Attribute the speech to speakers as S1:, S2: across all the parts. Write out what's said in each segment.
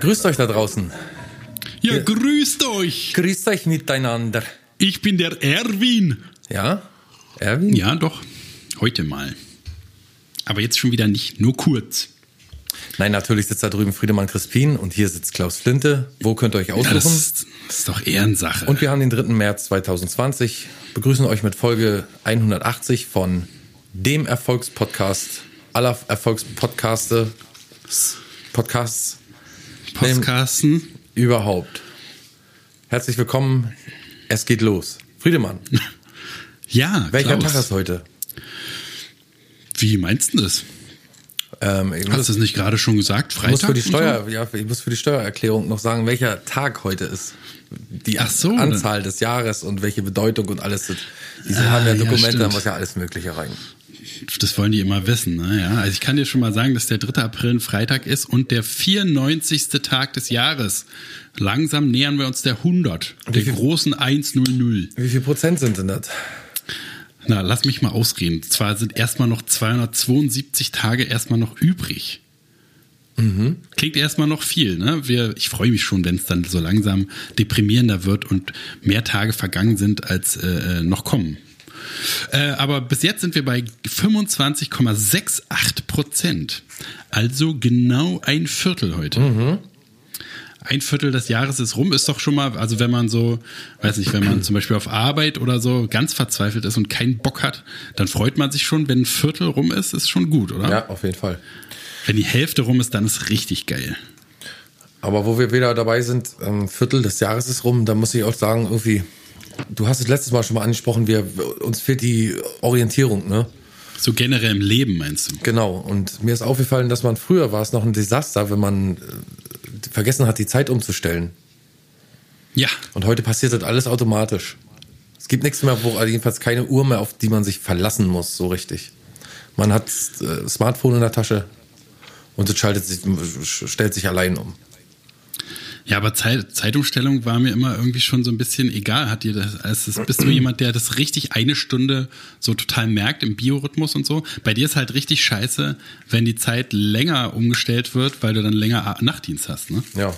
S1: Ja, grüßt euch da draußen.
S2: Ja, grüßt euch.
S1: Grüßt euch miteinander.
S2: Ich bin der Erwin.
S1: Ja? Erwin?
S2: Ja, doch. Heute mal. Aber jetzt schon wieder nicht, nur kurz.
S1: Nein, natürlich sitzt da drüben Friedemann Crispin und hier sitzt Klaus Flinte. Wo könnt ihr euch aussuchen?
S2: Ja, das, das ist doch Ehrensache.
S1: Und wir haben den 3. März 2020. Begrüßen euch mit Folge 180 von dem Erfolgspodcast aller Erfolgspodcaste. Podcasts.
S2: Podcasten.
S1: Überhaupt. Herzlich willkommen. Es geht los. Friedemann.
S2: Ja,
S1: Welcher
S2: Klaus.
S1: Tag ist heute?
S2: Wie meinst du das?
S1: Ähm,
S2: Hast
S1: muss,
S2: du es nicht gerade schon gesagt?
S1: ich
S2: Freitag?
S1: muss für die
S2: so?
S1: Steuer, ja, ich muss für die Steuererklärung noch sagen, welcher Tag heute ist. Die
S2: so,
S1: Anzahl des Jahres und welche Bedeutung und alles. Diese
S2: Ah,
S1: haben ja
S2: ja,
S1: Dokumente, da
S2: stimmt.
S1: muss ja alles Mögliche rein.
S2: Das wollen die immer wissen. Ne? Ja, also ich kann dir schon mal sagen, dass der 3. April ein Freitag ist und der 94. Tag des Jahres. Langsam nähern wir uns der 100, der
S1: viel-
S2: großen 100.
S1: Wie viel Prozent sind denn das?
S2: Na, lass mich mal ausreden. Zwar sind erstmal noch 272 Tage erstmal noch übrig. Klingt erstmal noch viel, ne? Wir, ich freue mich schon, wenn es dann so langsam deprimierender wird und mehr Tage vergangen sind, als äh, äh, noch kommen. Äh, aber bis jetzt sind wir bei 25,68 Prozent. Also genau ein Viertel heute. Ein Viertel des Jahres ist rum, ist doch schon mal, also wenn man so, weiß nicht, wenn man zum Beispiel auf Arbeit oder so ganz verzweifelt ist und keinen Bock hat, dann freut man sich schon, wenn ein Viertel rum ist, ist schon gut, oder?
S1: Ja, auf jeden Fall.
S2: Wenn die Hälfte rum ist, dann ist richtig geil.
S1: Aber wo wir wieder dabei sind, ähm, Viertel des Jahres ist rum, da muss ich auch sagen, irgendwie, du hast es letztes Mal schon mal angesprochen, wir, uns fehlt die Orientierung, ne?
S2: So generell im Leben meinst du?
S1: Genau. Und mir ist aufgefallen, dass man früher war es noch ein Desaster, wenn man äh, vergessen hat, die Zeit umzustellen.
S2: Ja,
S1: Und heute passiert das alles automatisch. Es gibt nichts mehr, wo also jedenfalls keine Uhr mehr, auf die man sich verlassen muss, so richtig. Man hat äh, Smartphone in der Tasche und es schaltet sich, stellt sich allein um.
S2: Ja, aber Zeit, Zeitumstellung war mir immer irgendwie schon so ein bisschen egal. Hat dir das, als das, bist du jemand, der das richtig eine Stunde so total merkt im Biorhythmus und so? Bei dir ist halt richtig scheiße, wenn die Zeit länger umgestellt wird, weil du dann länger Nachtdienst hast, ne?
S1: Ja.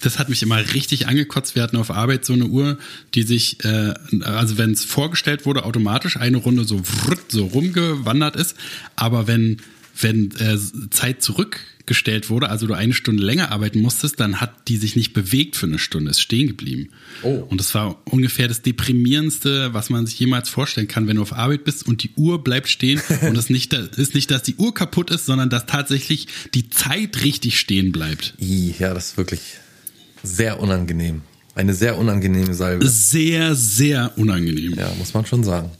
S2: Das hat mich immer richtig angekotzt. Wir hatten auf Arbeit so eine Uhr, die sich, äh, also wenn es vorgestellt wurde, automatisch eine Runde so wrrt, so rumgewandert ist. Aber wenn, wenn äh, Zeit zurückgestellt wurde, also du eine Stunde länger arbeiten musstest, dann hat die sich nicht bewegt für eine Stunde, ist stehen geblieben.
S1: Oh.
S2: Und das war ungefähr das deprimierendste, was man sich jemals vorstellen kann, wenn du auf Arbeit bist und die Uhr bleibt stehen und es nicht, ist nicht, dass die Uhr kaputt ist, sondern dass tatsächlich die Zeit richtig stehen bleibt.
S1: Ja, das ist wirklich sehr unangenehm. Eine sehr unangenehme Salbe.
S2: Sehr, sehr unangenehm.
S1: Ja, muss man schon sagen.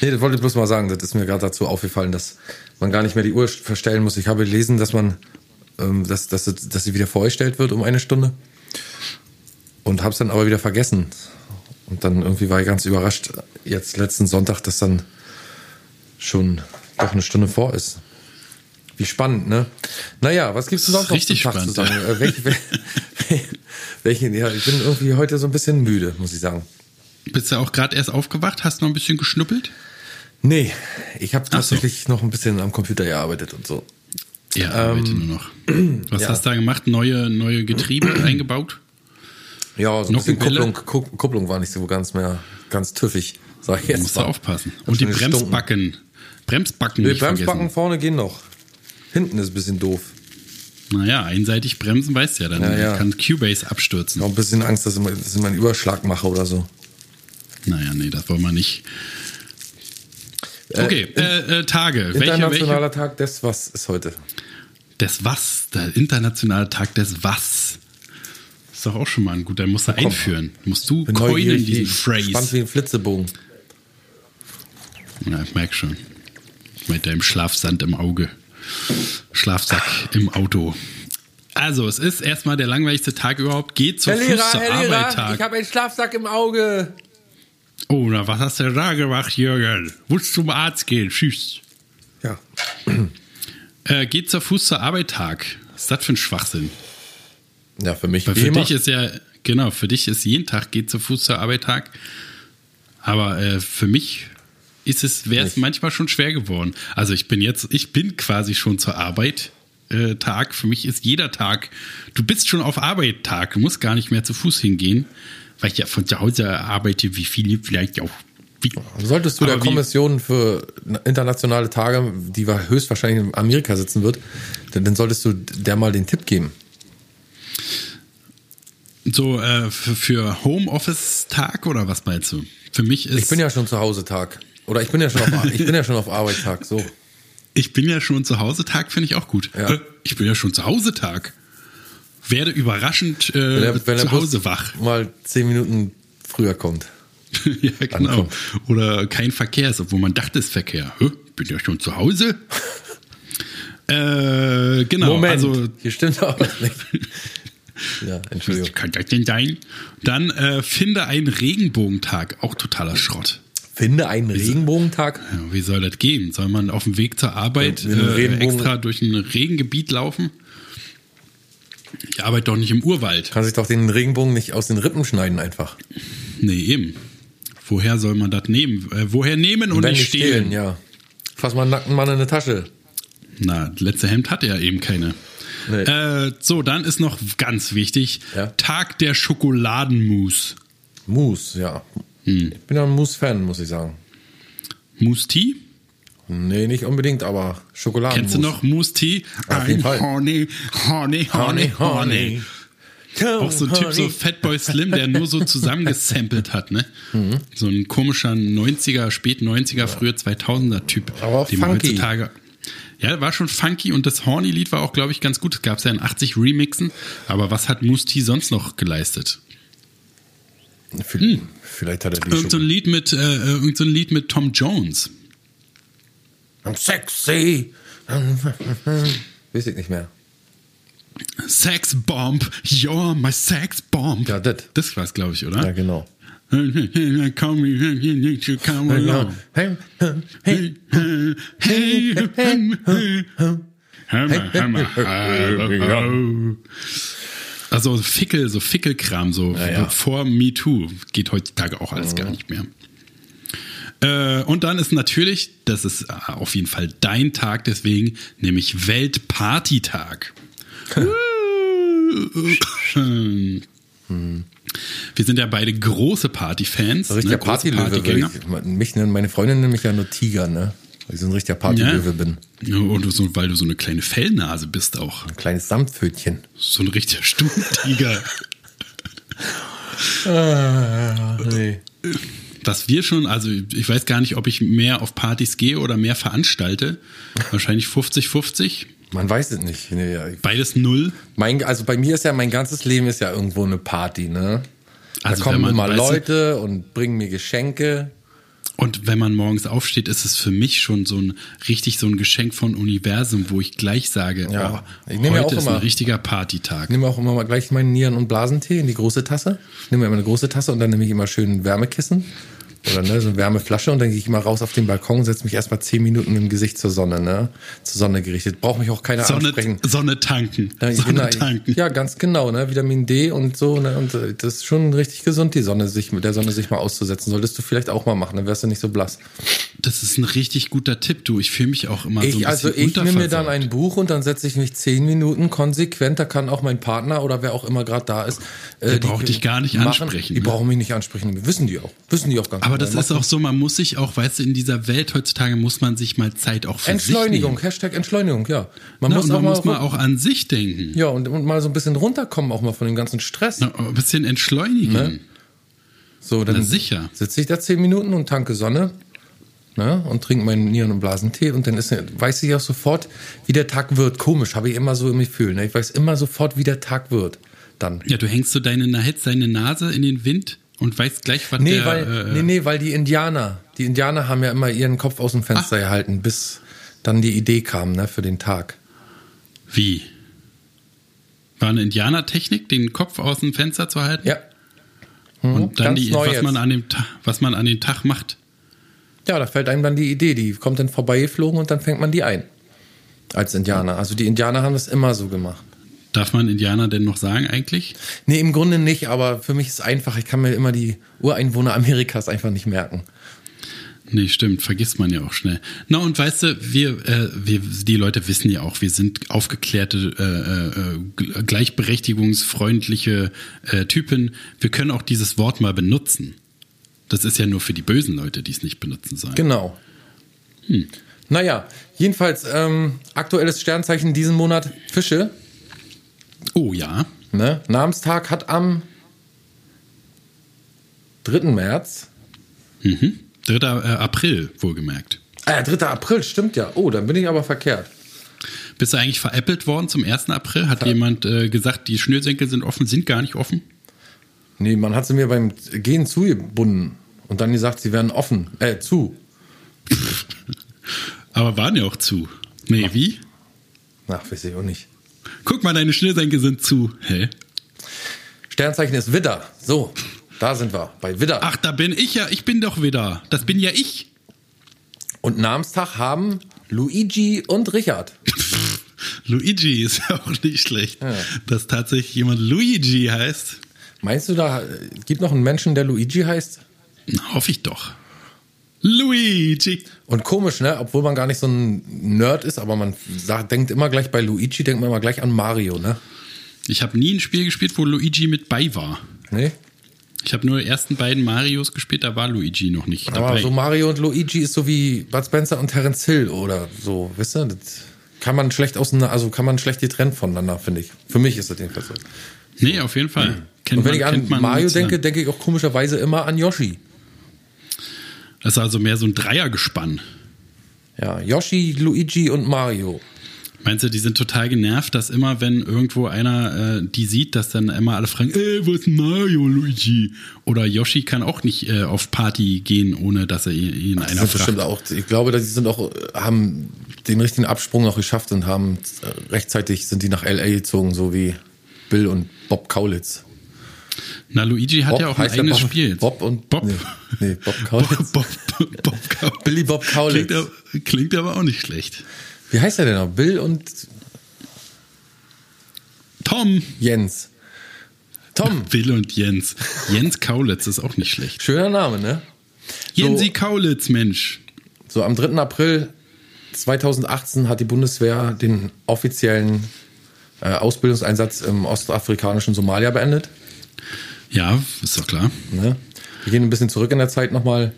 S1: Nee, das wollte ich bloß mal sagen. Das ist mir gerade dazu aufgefallen, dass man gar nicht mehr die Uhr verstellen muss. Ich habe gelesen, dass man, ähm, dass, dass, sie- dass sie wieder vorgestellt wird um eine Stunde. Und habe es dann aber wieder vergessen. Und dann irgendwie war ich ganz überrascht, jetzt letzten Sonntag, dass dann schon doch eine Stunde vor ist. Wie spannend, ne? Naja, was gibt's denn sonst noch
S2: Richtig
S1: zum Tag zu
S2: spannend,
S1: sagen? Äh, welche, welche, welche, ja, ich bin irgendwie heute so ein bisschen müde, muss ich sagen.
S2: Bist du auch gerade erst aufgewacht? Hast noch ein bisschen geschnuppelt?
S1: Nee, ich habe
S2: Ach so.
S1: tatsächlich noch ein bisschen am Computer gearbeitet und so.
S2: Ja, arbeite nur noch. Was
S1: ja.
S2: hast du da gemacht? Neue, neue Getriebe eingebaut?
S1: Ja, so ein
S2: Noch
S1: bisschen
S2: Welle?
S1: Kupplung, Ku- Kupplung war nicht so ganz mehr ganz tüffig, sag ich jetzt
S2: musst du
S1: mal.
S2: aufpassen.
S1: Hab
S2: Und die
S1: schon gestunken.
S2: Bremsbacken. Bremsbacken
S1: Die Bremsbacken
S2: vergessen.
S1: vorne gehen noch. Hinten ist ein bisschen doof.
S2: Naja, einseitig bremsen weißt du ja, dann
S1: Ja, ja.
S2: kann Cubase abstürzen.
S1: Ich habe ein bisschen Angst, dass ich, dass ich mal einen Überschlag mache oder so.
S2: Naja, nee, das wollen wir nicht. Okay, äh, äh, Tage. Welche,
S1: Internationaler
S2: welche?
S1: Tag des Was ist heute.
S2: Des Was, der internationale Tag des Was. Ist doch auch schon mal ein guter, musst du einführen. Musst du coinen, diesen Phrase.
S1: Spannend wie ein Flitzebogen.
S2: Ja, ich merk schon. Mit deinem Schlafsand im Auge. Schlafsack im Auto. Also, es ist erstmal der langweiligste Tag überhaupt. Geht zu Fuß zur Arbeit Tag.
S1: habe einen Schlafsack im Auge.
S2: Oh, na, was hast du da gemacht, Jürgen? Musst zum Arzt gehen. Tschüss.
S1: Ja.
S2: Äh, geht zur Fuß zur Arbeit Tag. Was ist das für ein Schwachsinn?
S1: Ja, für mich
S2: Weil für
S1: immer.
S2: dich ist ja, genau, für dich ist jeden Tag geht zu Fuß zur Arbeit Tag. Aber äh, für mich ist es, wäre es manchmal schon schwer geworden. Also ich bin jetzt, ich bin quasi schon zur Arbeit äh, Tag. Für mich ist jeder Tag, du bist schon auf Arbeit Tag, du musst gar nicht mehr zu Fuß hingehen, weil ich ja von zu Hause arbeite, wie viele vielleicht auch. Wie,
S1: Solltest du der
S2: Aber wie-
S1: Kommission für internationale Tage, die höchstwahrscheinlich in Amerika sitzen wird, dann, dann solltest du der mal den Tipp geben.
S2: so äh, für, für Homeoffice-Tag oder was meinst du? Für mich ist
S1: Ich bin ja schon zu Hause Tag. Oder ich bin ja schon auf, ich bin ja schon auf Arbeit Tag. So.
S2: Ich bin ja schon zu Hause Tag, finde ich auch gut.
S1: Ja.
S2: Äh, Ich bin ja schon zu Hause Tag. Werde überraschend äh,
S1: Wenn der, wenn
S2: zu Hause wach.
S1: mal zehn Minuten früher kommt.
S2: ja, genau.
S1: Ankommt.
S2: Oder kein Verkehr ist, obwohl man dachte, es ist Verkehr. Hä? Bin ja schon zu Hause? äh, genau.
S1: Moment,
S2: Also,
S1: hier stimmt auch was nicht. Ja, Entschuldigung.
S2: kann das denn sein? Dann äh, finde einen Regenbogentag. Auch totaler Schrott.
S1: Finde einen Regenbogentag.
S2: Ja, wie soll das gehen? Soll man auf dem Weg zur Arbeit äh, extra durch ein Regengebiet laufen? Ich arbeite doch nicht im Urwald.
S1: Kann sich doch den Regenbogen nicht aus den Rippen schneiden einfach.
S2: Nee, eben. Woher soll man das nehmen? Äh, woher nehmen und
S1: Wenn
S2: nicht stehlen?
S1: ja. Fass mal einen nackten Mann in eine Tasche.
S2: Na, das letzte Hemd hat er eben keine.
S1: Nee.
S2: Äh, so, dann ist noch ganz wichtig:
S1: Ja.
S2: Tag der Schokoladenmousse.
S1: Mousse, ja.
S2: Hm.
S1: Ich bin ja ein Mousse-Fan, muss ich sagen.
S2: Mousse Tea?
S1: Nee, nicht unbedingt, aber Schokoladen.
S2: Kennst du noch Mousse Tea?
S1: Auf Fall.
S2: Honey, honey, honey, honey. Auch so ein Typ, so Fatboy Slim, der nur so zusammengesampelt hat, ne?
S1: Mhm.
S2: So ein komischer 90er, spät 90er, früher 2000er Typ.
S1: Aber auch
S2: den man
S1: funky.
S2: heutzutage. Ja, war schon funky und das Horny-Lied war auch, glaube ich, ganz gut. Es gab ja in 80 Remixen. Aber was hat Mousse T sonst noch geleistet?
S1: V- Vielleicht hat er die
S2: Irgend so ein Lied mit, äh, irgend so ein Lied mit Tom Jones.
S1: I'm sexy. Weiß ich nicht mehr.
S2: Sex Bomb, you're my Sex Bomb.
S1: Ja, das.
S2: Das war's, glaube ich, oder?
S1: Ja, genau.
S2: Come, need to come along.
S1: Hey, hey,
S2: Hey, Hammer, Hammer. Also Fickel, so Fickelkram, so
S1: Ja, ja.
S2: vor MeToo geht heutzutage auch alles gar nicht mehr. Äh, und dann ist natürlich, das ist äh, auf jeden Fall dein Tag, deswegen, nämlich Weltpartytag. Wir sind ja beide große Partyfans.
S1: So richtiger
S2: ne,
S1: Partylöwe. Mich meine Freundin nennt mich ja nur Tiger, ne? Weil ich so ein richtiger Partylöwe bin.
S2: Ja, und so, weil du so eine kleine Fellnase bist auch.
S1: Ein kleines Samtpfötchen.
S2: So ein richtiger Stummtiger.
S1: nee.
S2: Dass wir schon, also ich weiß gar nicht, ob ich mehr auf Partys gehe oder mehr veranstalte. Wahrscheinlich 50-50.
S1: Man weiß es nicht. Nee, ja.
S2: Beides null.
S1: mein, also bei mir ist ja, mein ganzes Leben ist ja irgendwo eine Party, ne? Da
S2: Also
S1: kommen
S2: wenn man-
S1: immer Leute und bringen mir Geschenke.
S2: Und wenn man morgens aufsteht, ist es für mich schon so ein richtig so ein Geschenk von Universum, wo ich gleich sage,
S1: Ja.
S2: oh,
S1: Ich ja
S2: heute
S1: auch
S2: ist ein
S1: immer-
S2: richtiger Partytag.
S1: Ich nehme auch immer mal gleich meinen Nieren- und Blasentee in die große Tasse. Ich nehme immer eine große Tasse und dann nehme ich immer schön Wärmekissen. Oder ne, so eine Wärmeflasche und dann gehe ich mal raus auf den Balkon, setze mich erstmal zehn Minuten dem Gesicht zur Sonne, ne? Zur Sonne gerichtet. Braucht mich auch keiner
S2: Sonne,
S1: ansprechen.
S2: Sonne tanken.
S1: Ja,
S2: Sonne
S1: genau,
S2: tanken.
S1: ja, ganz genau, ne? Vitamin D und so, ne? Und äh, das ist schon richtig gesund, die Sonne sich mit der Sonne sich mal auszusetzen. Solltest du vielleicht auch mal machen, dann wärst du nicht so blass.
S2: Das ist ein richtig guter Tipp, du. Ich fühle mich auch immer so ein
S1: Ich, also ich nehme mir dann ein Buch und dann setze ich mich zehn Minuten konsequent, da kann auch mein Partner oder wer auch immer gerade da ist. Äh,
S2: Der braucht dich gar nicht ansprechen,
S1: Die
S2: ne?
S1: brauchen mich nicht ansprechen, wissen die auch. Wissen die auch ganz
S2: Aber das ist auch so, man muss sich auch, weißt du, in dieser Welt heutzutage muss man sich mal Zeit auch für
S1: Entschleunigung. Hashtag Entschleunigung, ja. Man
S2: Na,
S1: muss
S2: und
S1: auch
S2: man
S1: mal,
S2: muss mal auch an sich denken.
S1: ja, und, und mal so ein bisschen runterkommen, auch mal von dem ganzen Stress.
S2: Na, ein bisschen entschleunigen.
S1: Ne? So, dann
S2: Na, sicher.
S1: sitze ich da zehn Minuten und tanke Sonne ne, und trinke meinen Nieren- und Blasentee und dann ist, weiß ich auch sofort, wie der Tag wird. Komisch, habe ich immer so im Gefühl. Ne? Ich weiß immer sofort, wie der Tag wird. Dann.
S2: Ja, du hängst so deine, deine Nase in den Wind und weißt gleich, was
S1: Nee,
S2: der...
S1: weil,
S2: äh,
S1: nee, nee, weil die Indianer, die Indianer haben ja immer ihren Kopf aus dem Fenster gehalten, bis dann die Idee kam, ne, für den Tag.
S2: Wie? War eine Indianertechnik, den Kopf aus dem Fenster zu halten?
S1: Ja. Mhm,
S2: Und dann die, was man, an dem, was man an den Tag macht.
S1: Ja, da fällt einem dann die Idee, die kommt dann vorbeigeflogen und dann fängt man die ein. Als Indianer. Also die Indianer haben das immer so gemacht.
S2: Darf man Indianer denn noch sagen eigentlich?
S1: Nee, im Grunde nicht, aber für mich ist es einfach, ich kann mir immer die Ureinwohner Amerikas einfach nicht merken.
S2: Nee, stimmt, vergisst man ja auch schnell. Na und weißt du, wir, äh, wir die Leute wissen ja auch, wir sind aufgeklärte, äh, äh, gleichberechtigungsfreundliche äh, Typen. Wir können auch dieses Wort mal benutzen. Das ist ja nur für die bösen Leute, die es nicht benutzen sollen.
S1: Genau. Hm. Naja, jedenfalls ähm, aktuelles Sternzeichen diesen Monat Fische.
S2: Oh ja.
S1: Ne? Namenstag hat am 3. März.
S2: Mhm. 3. Äh, April, wohlgemerkt.
S1: Ah, 3. April, stimmt ja. Oh, dann bin ich aber verkehrt.
S2: Bist du eigentlich veräppelt worden zum 1. April? Hat ja. jemand äh, gesagt, die Schnürsenkel sind offen, sind gar nicht offen?
S1: Nee, man hat sie mir beim Gehen zugebunden und dann gesagt, sie werden offen. Äh, zu.
S2: aber waren ja auch zu. Nee, Ach. wie?
S1: Ach, weiß ich auch nicht.
S2: Guck mal, deine Schnürsenkel sind zu. Hä?
S1: Sternzeichen ist Widder. So. Da sind wir, bei Widder.
S2: Ach, da bin ich ja, ich bin doch Widder. Das bin ja ich.
S1: Und Namenstag haben Luigi und Richard.
S2: Luigi ist ja auch nicht schlecht. Ja. Dass tatsächlich jemand Luigi heißt.
S1: Meinst du, da gibt noch einen Menschen, der Luigi heißt?
S2: Na, hoffe ich doch. Luigi.
S1: Und komisch, ne? Obwohl man gar nicht so ein Nerd ist, aber man sagt, denkt immer gleich bei Luigi, denkt man immer gleich an Mario, ne?
S2: Ich habe nie ein Spiel gespielt, wo Luigi mit bei war.
S1: Nee?
S2: Ich habe nur die ersten beiden Marios gespielt, da war Luigi noch nicht dabei.
S1: Aber so Mario und Luigi ist so wie Bud Spencer und Terence Hill oder so, wisst ihr? Das kann man schlecht auseinander, also kann man schlecht getrennt voneinander, finde ich. Für mich ist das jedenfalls so.
S2: Nee, auf jeden Fall.
S1: Kennt und wenn man, ich an Mario denke, denke ich auch komischerweise immer an Yoshi.
S2: Das ist also mehr so ein Dreiergespann.
S1: Ja, Yoshi, Luigi und Mario.
S2: Meinst du, die sind total genervt, dass immer, wenn irgendwo einer äh, die sieht, dass dann immer alle fragen, ey, wo ist Mario, Luigi? Oder Yoshi kann auch nicht äh, auf Party gehen, ohne dass er ihn Ach, einer fragt. Stimmt
S1: auch. Ich glaube, die sind auch, haben den richtigen Absprung noch geschafft und haben äh, rechtzeitig sind die nach L.A. gezogen, so wie Bill und Bob Kaulitz.
S2: Na, Luigi hat Bob, ja auch ein eigenes
S1: Bob,
S2: Spiel.
S1: Bob und Bob. Nee, nee Bob Kaulitz. Bob, Bob, Bob Kaulitz. Billy Bob Kaulitz.
S2: Klingt, klingt aber auch nicht schlecht.
S1: Wie heißt er denn noch? Bill und
S2: Tom.
S1: Jens.
S2: Tom. Bill und Jens. Jens Kaulitz ist auch nicht schlecht.
S1: Schöner Name, ne?
S2: Jensi so, Kaulitz, Mensch.
S1: So, am 3. April 2018 hat die Bundeswehr den offiziellen äh, Ausbildungseinsatz im ostafrikanischen Somalia beendet.
S2: Ja, ist doch klar.
S1: Ne? Wir gehen ein bisschen zurück in der Zeit nochmal.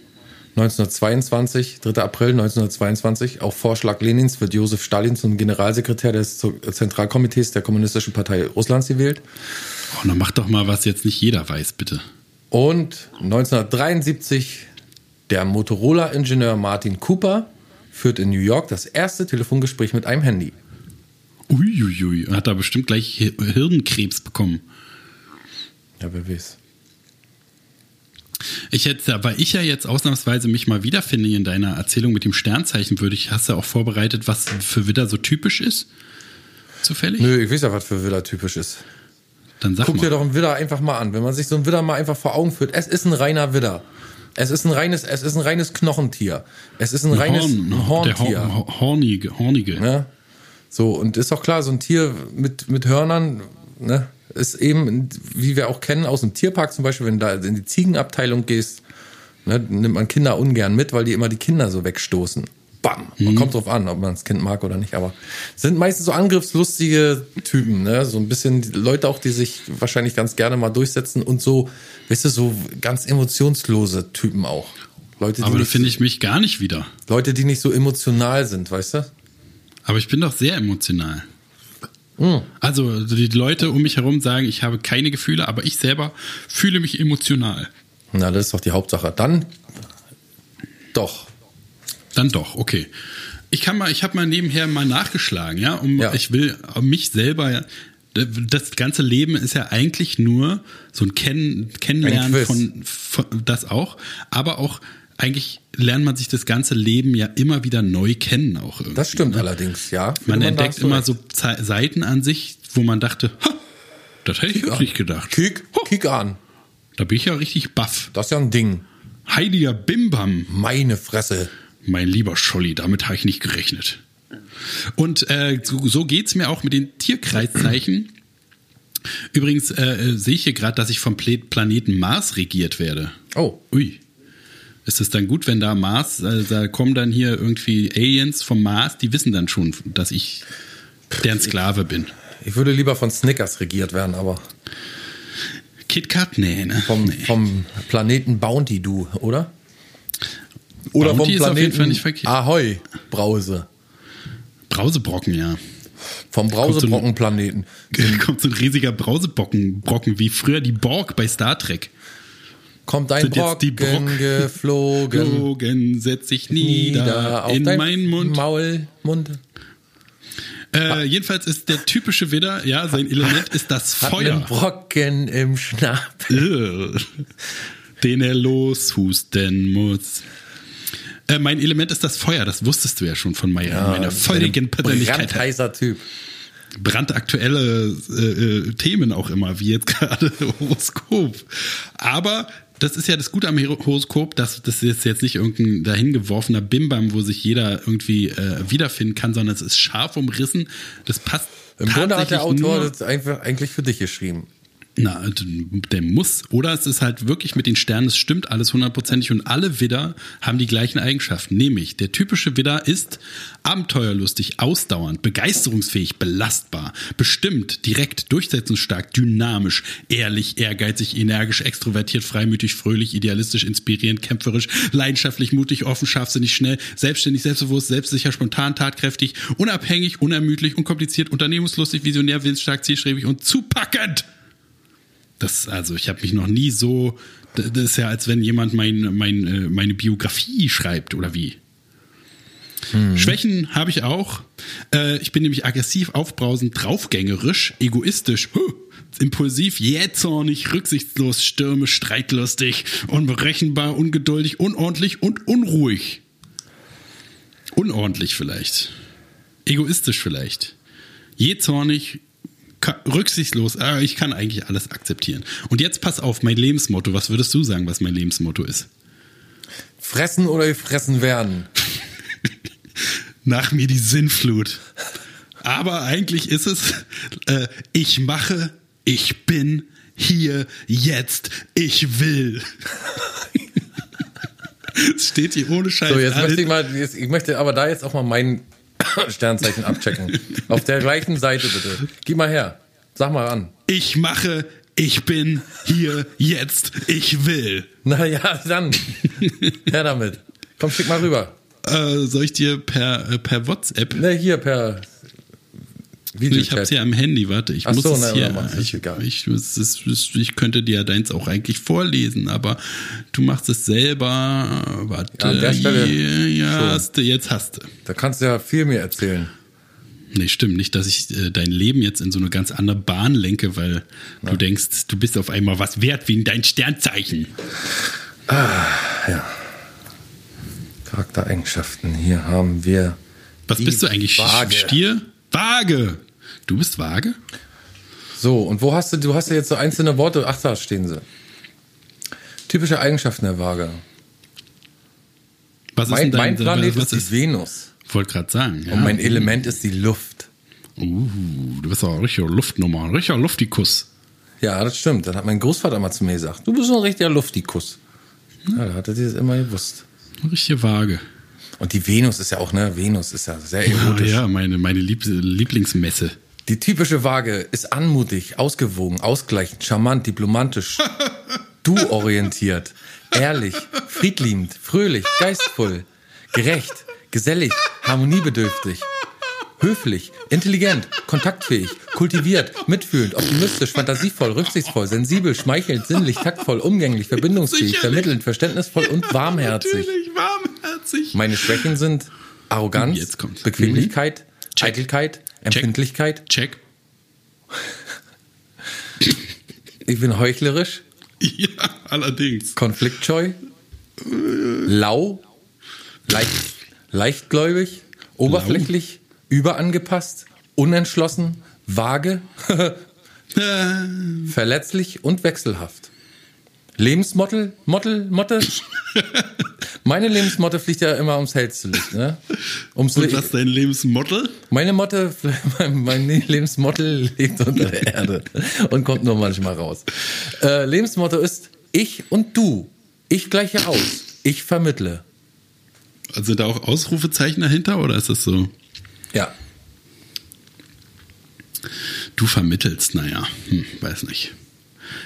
S1: 1922, 3. April 1922, auf Vorschlag Lenins wird Josef Stalin zum Generalsekretär des Zentralkomitees der Kommunistischen Partei Russlands gewählt.
S2: Oh, dann mach doch mal, was jetzt nicht jeder weiß, bitte.
S1: Und 1973, der Motorola-Ingenieur Martin Cooper führt in New York das erste Telefongespräch mit einem Handy.
S2: Uiuiui, hat da bestimmt gleich Hirnkrebs bekommen.
S1: Ja, wer weiß.
S2: Ich hätte, weil ich ja jetzt ausnahmsweise mich mal wiederfinde in deiner Erzählung mit dem Sternzeichen, würde ich, hast du auch vorbereitet, was für Widder so typisch ist? Zufällig?
S1: Nö, ich weiß ja, was für Widder typisch ist.
S2: Dann sag
S1: Guck
S2: mal.
S1: dir doch einen Widder einfach mal an. Wenn man sich so einen Widder mal einfach vor Augen führt, es ist ein reiner Widder. Es ist ein reines, es ist ein reines Knochentier. Es ist ein, ein reines Horn, Horntier. Der
S2: Hor Hornige, Hornige.
S1: Ne? So, und ist doch klar, so ein Tier mit, mit Hörnern, ne? Ist eben, wie wir auch kennen aus dem Tierpark zum Beispiel, wenn du da in die Ziegenabteilung gehst, ne, nimmt man Kinder ungern mit, weil die immer die Kinder so wegstoßen. Bam! Man mhm. kommt drauf an, ob man das Kind mag oder nicht, aber sind meistens so angriffslustige Typen, ne? So ein bisschen Leute auch, die sich wahrscheinlich ganz gerne mal durchsetzen und so, weißt du, so ganz emotionslose Typen auch. Leute,
S2: die aber da finde ich mich gar nicht wieder.
S1: Leute, die nicht so emotional sind, weißt du?
S2: Aber ich bin doch sehr emotional. Mhm. Also die Leute um mich herum sagen, ich habe keine Gefühle, aber ich selber fühle mich emotional.
S1: Na, das ist doch die Hauptsache. Dann doch.
S2: Dann doch, okay. Ich kann mal, ich habe mal nebenher mal nachgeschlagen, ja, um ja. ich will mich selber das ganze Leben ist ja eigentlich nur so ein Kennen, Kennenlernen von, von, das auch, aber auch eigentlich lernt man sich das ganze Leben ja immer wieder neu kennen auch irgendwie.
S1: Das stimmt ne? allerdings, ja.
S2: Man, man entdeckt immer recht. so Seiten an sich, wo man dachte, ha, das hätte ich wirklich nicht gedacht.
S1: Kick, kick an.
S2: Da bin ich ja richtig baff.
S1: Das ist ja ein Ding.
S2: Heiliger Bimbam.
S1: Meine Fresse.
S2: Mein lieber Scholli, damit habe ich nicht gerechnet. Und äh, so, so es mir auch mit den Tierkreiszeichen. Übrigens äh, sehe ich hier gerade, dass ich vom Planeten Mars regiert werde.
S1: Oh.
S2: Ui. Ist es dann gut, wenn da Mars, also da kommen dann hier irgendwie Aliens vom Mars, die wissen dann schon, dass ich deren Sklave bin.
S1: Ich würde lieber von Snickers regiert werden, aber
S2: KitKat? Nee, ne?
S1: vom,
S2: nee.
S1: vom Planeten Bounty du, oder? Oder
S2: Bounty
S1: vom
S2: ist auf jeden
S1: Planeten
S2: Fall nicht verkehrt.
S1: Ahoi Brause.
S2: Brausebrocken, ja.
S1: Vom Brausebrockenplaneten.
S2: Kommt so ein riesiger Brausebrocken, Brocken, wie früher die Borg bei Star Trek.
S1: Kommt ein Brocken
S2: Brock-
S1: geflogen
S2: Logan, setz dich nieder,
S1: auf
S2: in meinen Mund.
S1: Maul, Mund.
S2: Äh, jedenfalls ist der typische Widder, ja, sein Element ist das
S1: Hat
S2: Feuer.
S1: einen Brocken im Schnabel.
S2: Den er loshusten muss. Äh, mein Element ist das Feuer, das wusstest du ja schon von meiner, meiner feurigen Persönlichkeit.
S1: Brandheißer Typ.
S2: brandaktuelle äh, äh, Themen auch immer, wie jetzt gerade Horoskop. Aber das ist ja das Gute am Horoskop, dass das ist jetzt nicht irgendein dahingeworfener Bimbam, wo sich jeder irgendwie äh, wiederfinden kann, sondern es ist scharf umrissen. Das passt
S1: Im Grunde hat der Autor das einfach eigentlich für dich geschrieben.
S2: Na, der muss. Oder es ist halt wirklich mit den Sternen, es stimmt alles hundertprozentig und alle Widder haben die gleichen Eigenschaften. Nämlich, der typische Widder ist abenteuerlustig, ausdauernd, begeisterungsfähig, belastbar, bestimmt, direkt, durchsetzungsstark, dynamisch, ehrlich, ehrgeizig, energisch, extrovertiert, freimütig, fröhlich, idealistisch, inspirierend, kämpferisch, leidenschaftlich, mutig, offen, scharfsinnig, schnell, selbstständig, selbstbewusst, selbstsicher, spontan, tatkräftig, unabhängig, unermüdlich, unkompliziert, unternehmungslustig, visionär, willensstark, zielstrebig und zupackend. Das, also ich habe mich noch nie so. Das ist ja, als wenn jemand mein, mein, äh, meine Biografie schreibt, oder wie? Schwächen habe ich auch. Äh, ich bin nämlich aggressiv, aufbrausend, draufgängerisch, egoistisch, impulsiv, jähzornig, rücksichtslos, stürmisch, streitlustig, unberechenbar, ungeduldig, unordentlich und unruhig. Unordentlich vielleicht. Egoistisch vielleicht. Jähzornig, rücksichtslos, ah, ich kann eigentlich alles akzeptieren. Und jetzt pass auf, mein Lebensmotto. Was würdest du sagen, was mein Lebensmotto ist?
S1: Fressen oder gefressen werden.
S2: Nach mir die Sinnflut. Aber eigentlich ist es, äh, ich mache, ich bin hier, jetzt, ich will. Es steht hier ohne Scheiß.
S1: So, jetzt möchte ich mal, jetzt, ich möchte aber da jetzt auch mal mein Sternzeichen abchecken. Auf der gleichen Seite bitte. Gib mal her. Sag mal an.
S2: ich mache, ich bin hier, jetzt, ich will.
S1: Na ja, dann. Her damit. Komm, schick mal rüber.
S2: Äh, soll ich dir per, äh, per WhatsApp?
S1: Ne, hier per
S2: Ich
S1: Videochat.
S2: hab's ja am Handy, warte, ich
S1: Ach
S2: muss
S1: so,
S2: es
S1: na,
S2: hier.
S1: ist
S2: Ich, ich, es- ich könnte dir deins auch eigentlich vorlesen, aber du machst es selber. Warte,
S1: Ja, an der Stelle
S2: ja, hast du, jetzt hast du.
S1: Da kannst du ja viel mehr erzählen.
S2: Nee, stimmt nicht, dass ich äh, dein Leben jetzt in so eine ganz andere Bahn lenke, weil du denkst, du bist auf einmal was wert wie in dein Sternzeichen.
S1: Charaktereigenschaften. Hier haben wir.
S2: Was bist du eigentlich?
S1: Waage.
S2: Stier? Waage. Du bist Waage?
S1: So, und wo hast du, du hast ja jetzt so einzelne Worte. Ach, da stehen sie. Typische Eigenschaften der Waage.
S2: Was
S1: Mein,
S2: denn
S1: mein Planet
S2: was
S1: ist die
S2: ist?
S1: Venus.
S2: Wollte gerade sagen. Ja.
S1: Und mein Element ist die Luft.
S2: Uh, du bist auch ein richtiger Luftnummer, ein richtiger Luftikus.
S1: Ja, das stimmt. Das hat mein Großvater mal zu mir gesagt. Du bist so ein richtiger Luftikus. Ja, da hat er das immer gewusst.
S2: Eine richtige Waage.
S1: Und die Venus ist ja auch, ne? Venus ist ja sehr
S2: Ja,
S1: erotisch.
S2: ja, meine, meine Lieb Lieblingsmesse.
S1: Die typische Waage ist anmutig, ausgewogen, ausgleichend, charmant, diplomatisch, du-orientiert, ehrlich, friedliebend, fröhlich, geistvoll, gerecht, gesellig, harmoniebedürftig, höflich, intelligent, kontaktfähig, kultiviert, mitfühlend, optimistisch, fantasievoll, rücksichtsvoll, sensibel, schmeichelnd, sinnlich, taktvoll, umgänglich, verbindungsfähig,
S2: Sicherlich.
S1: vermittelnd, verständnisvoll und warmherzig.
S2: Natürlich, warmherzig.
S1: Meine Schwächen sind Arroganz. Bequemlichkeit,
S2: Check.
S1: Eitelkeit, Empfindlichkeit.
S2: Check.
S1: Ich bin heuchlerisch,
S2: Ja, allerdings.
S1: konfliktscheu, lau, leicht, leichtgläubig, oberflächlich, überangepasst, unentschlossen, vage,
S2: Äh,
S1: verletzlich und wechselhaft. Lebensmottel, Mottel, Motte. Meine Lebensmotte fliegt ja immer ums hellste Licht, ne? Ums
S2: Und was ist dein Lebensmotto?
S1: Meine Motte, mein Lebensmotto lebt unter der Erde und kommt nur manchmal raus. Äh, Lebensmotto ist ich und du. Ich gleiche aus. Ich vermittle.
S2: Also da auch Ausrufezeichen dahinter oder ist das so?
S1: Ja.
S2: Du vermittelst, naja, hm, weiß nicht.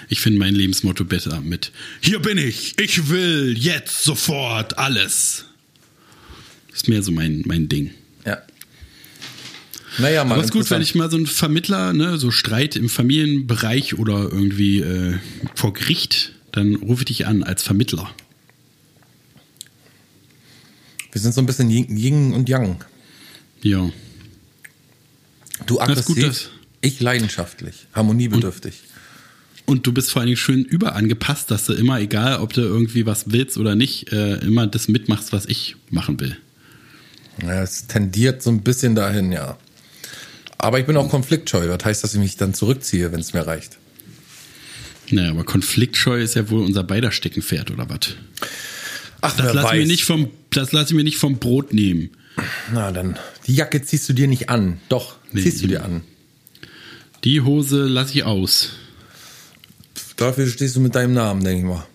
S2: Ich finde mein Lebensmotto besser mit Hier bin ich, ich will jetzt sofort alles. Ist mehr so mein, mein Ding.
S1: Ja. Naja, mal.
S2: Aber ist gut, wenn ich mal so einen Vermittler, ne, so Streit im Familienbereich oder irgendwie äh, vor Gericht, dann rufe ich dich an als Vermittler.
S1: Wir sind so ein bisschen Yin Yin und Yang.
S2: Ja.
S1: Du
S2: gut,
S1: aggressiv,
S2: das-
S1: ich leidenschaftlich, harmoniebedürftig.
S2: Und du bist vor allen Dingen schön überangepasst, dass du immer, egal ob du irgendwie was willst oder nicht, äh, immer das mitmachst, was ich machen will.
S1: Ja, es tendiert so ein bisschen dahin, ja. Aber ich bin auch konfliktscheu. Das heißt, dass ich mich dann zurückziehe, wenn es mir reicht.
S2: Naja, aber konfliktscheu ist ja wohl unser beider Steckenpferd, oder was?
S1: Ach,
S2: Das lasse ich, mir
S1: weiß.
S2: nicht vom, das lass ich mir nicht vom Brot nehmen.
S1: Na dann, die Jacke ziehst du dir nicht an. Doch,
S2: Nee,
S1: ziehst du dir an.
S2: Die Hose lasse ich aus.
S1: Dafür stehst du mit deinem Namen, denke ich mal.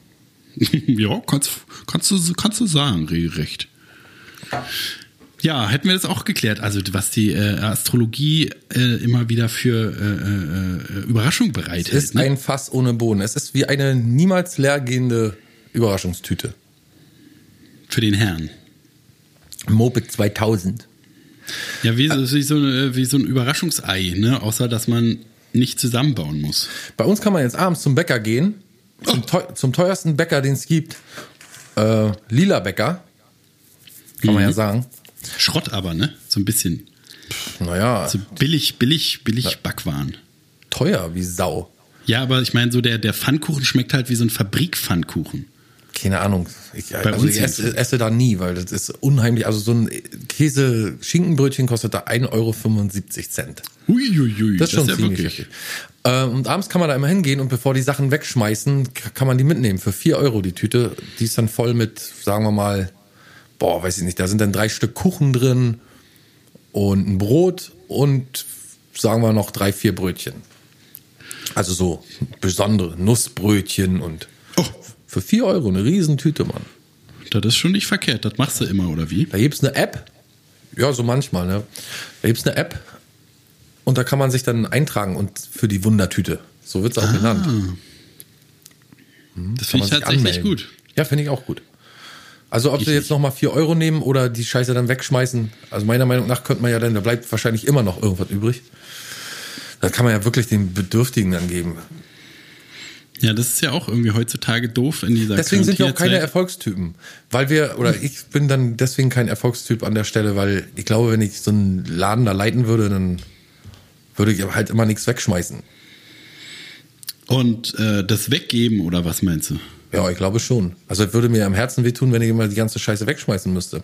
S2: ja, kannst, kannst, du, kannst du sagen, regelrecht. Ja, hätten wir das auch geklärt. Also was die äh, Astrologie äh, immer wieder für äh, äh, Überraschung bereithält.
S1: Es ist
S2: ne?
S1: ein Fass ohne Boden. Es ist wie eine niemals leergehende Überraschungstüte.
S2: Für den Herrn.
S1: Moped 2000.
S2: Ja, wie, so- eine, wie so ein Überraschungsei, ne? Außer dass man nicht zusammenbauen muss.
S1: Bei uns kann man jetzt abends zum Bäcker gehen. Zum, teu zum teuersten Bäcker, den es gibt. Äh, Lila Bäcker. Kann man ja sagen.
S2: Schrott aber, ne? So ein bisschen.
S1: Naja,
S2: So billig, billig, billig Backwaren.
S1: teuer wie Sau.
S2: Ja, aber ich meine, so der, der Pfannkuchen schmeckt halt wie so ein Fabrik-Pfannkuchen.
S1: Keine Ahnung. Ich, also ich esse, esse da nie, weil das ist unheimlich. Also so ein Käse-Schinkenbrötchen kostet da 1,75 Euro.
S2: Uiuiui,
S1: Das ist schon
S2: ja
S1: ziemlich
S2: wirklich.
S1: Äh, und abends kann man da immer hingehen und bevor die Sachen wegschmeißen, kann man die mitnehmen. Für 4 Euro die Tüte. Die ist dann voll mit, sagen wir mal, boah, weiß ich nicht, da sind dann drei Stück Kuchen drin und ein Brot und sagen wir noch drei, vier Brötchen. Also so besondere Nussbrötchen und für 4 Euro eine Riesentüte, Mann.
S2: das ist schon nicht verkehrt. Das machst du immer, oder wie?
S1: Da gibt's eine App. Ja, so manchmal, ne? Da gibt's eine App und da kann man sich dann eintragen und für die Wundertüte. So wird's auch genannt.
S2: Das
S1: Kann
S2: finde ich tatsächlich
S1: anmelden.
S2: gut.
S1: Ja, finde ich auch gut. Also ob
S2: Ich
S1: sie jetzt nochmal 4 Euro nehmen oder die Scheiße dann wegschmeißen, also meiner Meinung nach könnte man ja dann, da bleibt wahrscheinlich immer noch irgendwas übrig. Da kann man ja wirklich den Bedürftigen dann geben.
S2: Ja, das ist ja auch irgendwie heutzutage doof in dieser
S1: Deswegen sind wir auch keine. Erfolgstypen. Weil wir, oder ich bin dann deswegen kein Erfolgstyp an der Stelle, weil ich glaube, wenn ich so einen Laden da leiten würde, dann würde ich halt immer nichts wegschmeißen.
S2: Und äh, das Weggeben, oder was meinst du?
S1: Ja, ich glaube schon. Also es würde mir am Herzen wehtun, wenn ich immer die ganze Scheiße wegschmeißen müsste.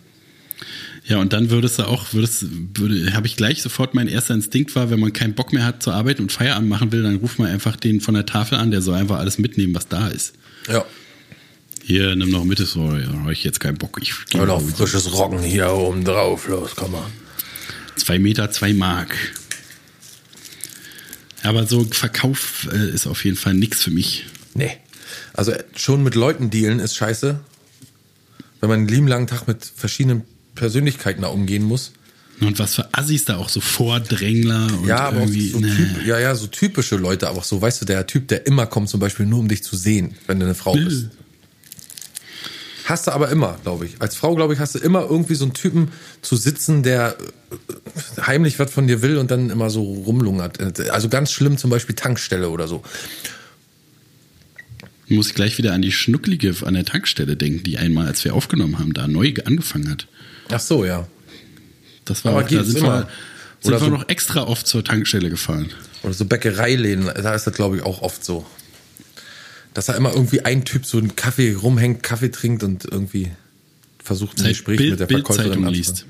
S2: Ja, und dann würdest du auch, würdest, würde, habe ich gleich sofort mein erster Instinkt war, wenn man keinen Bock mehr hat zu arbeiten und Feierabend machen will, dann ruft man einfach den von der Tafel an, der soll einfach alles mitnehmen, was da ist.
S1: Ja.
S2: Hier, nimm noch mit, so, ja, habe ich jetzt keinen Bock. Ich
S1: auch
S2: mit.
S1: frisches Roggen hier oben drauf. Los, komm mal.
S2: Zwei Meter, zwei Mark. Aber so Verkauf äh, ist auf jeden Fall nix für mich.
S1: Nee. Also schon mit Leuten dealen ist scheiße. Wenn man einen lieben langen Tag mit verschiedenen Persönlichkeiten da umgehen muss.
S2: Und was für Assis da auch so Vordrängler und
S1: ja, aber
S2: irgendwie.
S1: so,
S2: nee.
S1: typ, ja, ja, so typische Leute, aber auch so, weißt du, der Typ, der immer kommt, zum Beispiel nur um dich zu sehen, wenn du eine Frau bist. Hast du aber immer, glaube ich. Als Frau, glaube ich, hast du immer irgendwie so einen Typen zu sitzen, der äh, heimlich was von dir will und dann immer so rumlungert. Also ganz schlimm, zum Beispiel Tankstelle oder so.
S2: Muss ich gleich wieder an die Schnucklige an der Tankstelle denken, die einmal, als wir aufgenommen haben, da neu angefangen hat.
S1: Ach so, ja.
S2: Das war
S1: Aber
S2: auch, da sind
S1: immer.
S2: wir, sind
S1: Oder
S2: wir
S1: so-
S2: noch extra oft zur Tankstelle gefahren.
S1: Oder so Bäckereiläden, da ist das, glaube ich, auch oft so. Dass da immer irgendwie ein Typ so einen Kaffee rumhängt, Kaffee trinkt und irgendwie versucht, ein Gespräch
S2: Bild,
S1: mit der Verkäuferin
S2: Bildzeitung
S1: anzufangen.
S2: liest.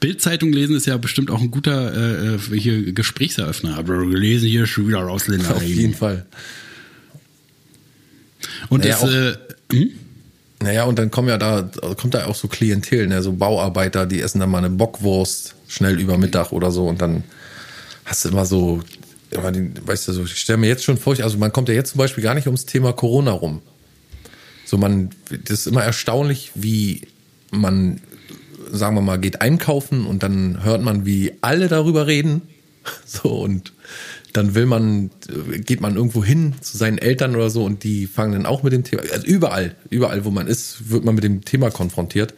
S2: Bildzeitung lesen ist ja bestimmt auch ein guter äh, äh, hier Gesprächseröffner. Aber gelesen hier schon wieder Ausländer.
S1: Auf jeden Fall.
S2: Und
S1: Naja,
S2: das, äh, hm?
S1: Naja, und dann kommen ja da, kommt da auch so Klientel, ne, so Bauarbeiter, die essen dann mal eine Bockwurst schnell über Mittag oder so und dann hast du immer so, immer den, weißt du, so, ich stelle mir jetzt schon vor, also man kommt ja jetzt zum Beispiel gar nicht ums Thema Corona rum. So man, das ist immer erstaunlich, wie man, sagen wir mal, geht einkaufen und dann hört man, wie alle darüber reden. So und dann will man, geht man irgendwo hin zu seinen Eltern oder so und die fangen dann auch mit dem Thema. Also überall, überall, wo man ist, wird man mit dem Thema konfrontiert.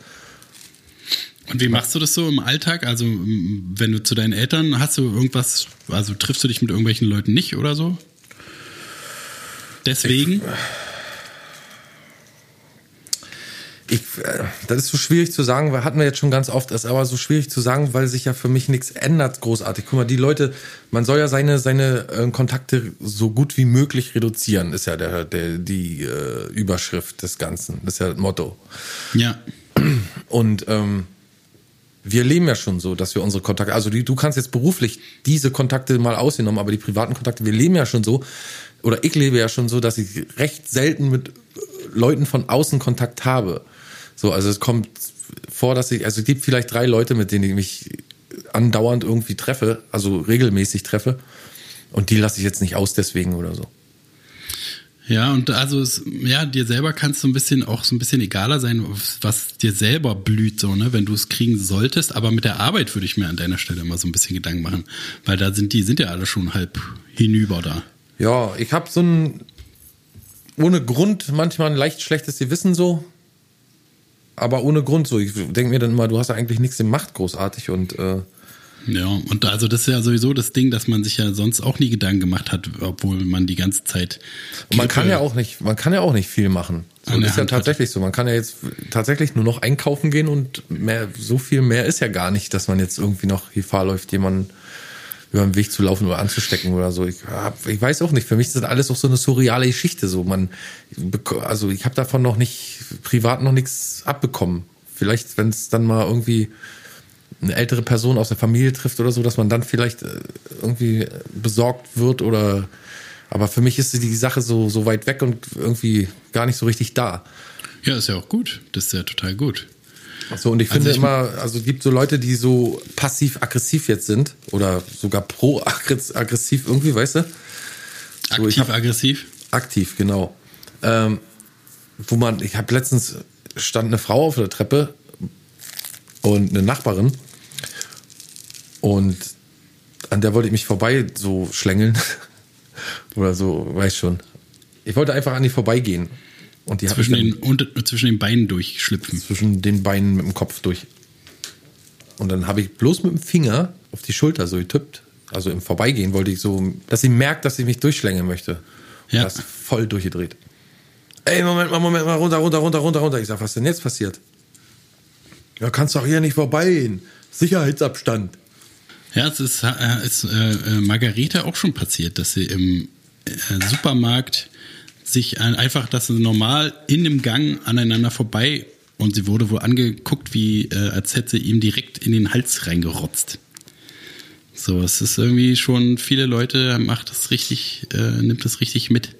S2: Und wie machst du das so im Alltag? Also, wenn du zu deinen Eltern hast du irgendwas, also triffst du dich mit irgendwelchen Leuten nicht oder so? Deswegen?
S1: Ich, äh, das ist so schwierig zu sagen, weil hatten wir jetzt schon ganz oft, ist aber so schwierig zu sagen, weil sich ja für mich nichts ändert, großartig. Guck mal, die Leute, man soll ja seine, seine äh, Kontakte so gut wie möglich reduzieren, ist ja der, der, die äh, Überschrift des Ganzen. Das ist ja das Motto.
S2: Ja.
S1: Und ähm, wir leben ja schon so, dass wir unsere Kontakte, also die, du kannst jetzt beruflich diese Kontakte mal ausgenommen, aber die privaten Kontakte, wir leben ja schon so, oder ich lebe ja schon so, dass ich recht selten mit Leuten von außen Kontakt habe. So, also es kommt vor, dass ich, also es gibt vielleicht drei Leute, mit denen ich mich andauernd irgendwie treffe, also regelmäßig treffe. Und die lasse ich jetzt nicht aus deswegen oder so.
S2: Ja, und also es, ja, dir selber kannst du ein bisschen auch so ein bisschen egaler sein, was dir selber blüht, so, ne, wenn du es kriegen solltest. Aber mit der Arbeit würde ich mir an deiner Stelle mal so ein bisschen Gedanken machen. Weil da sind die, sind ja alle schon halb hinüber da.
S1: Ja, ich habe so ein ohne Grund manchmal ein leicht schlechtes Gewissen so. Aber ohne Grund so. Ich denke mir dann immer, du hast ja eigentlich nichts gemacht, großartig und äh,
S2: ja, und also das ist ja sowieso das Ding, dass man sich ja sonst auch nie Gedanken gemacht hat, obwohl man die ganze Zeit.
S1: Und man kann ja auch nicht, man kann ja auch nicht viel machen. So, das ist ja tatsächlich hat. so. Man kann ja jetzt tatsächlich nur noch einkaufen gehen und mehr, so viel mehr ist ja gar nicht, dass man jetzt irgendwie noch Gefahr läuft, jemanden über den Weg zu laufen oder anzustecken oder so. Ich, hab, ich weiß auch nicht. Für mich ist das alles auch so eine surreale Geschichte. So man, also ich habe davon noch nicht privat noch nichts abbekommen. Vielleicht, wenn es dann mal irgendwie eine ältere Person aus der Familie trifft oder so, dass man dann vielleicht äh, irgendwie besorgt wird oder aber für mich ist die Sache so, so weit weg und irgendwie gar nicht so richtig da.
S2: Ja, ist ja auch gut. Das ist ja total gut.
S1: So, und ich finde also ich immer, also es gibt so Leute, die so passiv-aggressiv jetzt sind oder sogar pro-aggressiv irgendwie, weißt du?
S2: So, Aktiv-aggressiv?
S1: Aktiv, genau. Ähm, wo man, ich habe letztens stand eine Frau auf der Treppe und eine Nachbarin und an der wollte ich mich vorbei so schlängeln. Oder so, weiß schon. Ich wollte einfach an die vorbeigehen. Und die
S2: zwischen, den, und, zwischen den Beinen durchschlüpfen.
S1: Zwischen den Beinen mit dem Kopf durch. Und dann habe ich bloß mit dem Finger auf die Schulter so getippt. Also im Vorbeigehen wollte ich so, dass sie merkt, dass ich mich durchschlängeln möchte. Und ja. das voll durchgedreht. Ey, Moment mal, Moment mal, runter, runter, runter, runter, runter. Ich sag, was denn jetzt passiert? Ja, kannst doch hier nicht vorbeigehen. Sicherheitsabstand.
S2: Ja, es ist, äh, ist äh, äh, Margarete auch schon passiert, dass sie im äh, Supermarkt sich ein, einfach, dass sie normal in dem Gang aneinander vorbei und sie wurde wohl angeguckt, wie äh, als hätte sie ihm direkt in den Hals reingerotzt. So, es ist irgendwie schon, viele Leute macht das richtig, äh, nimmt das richtig mit.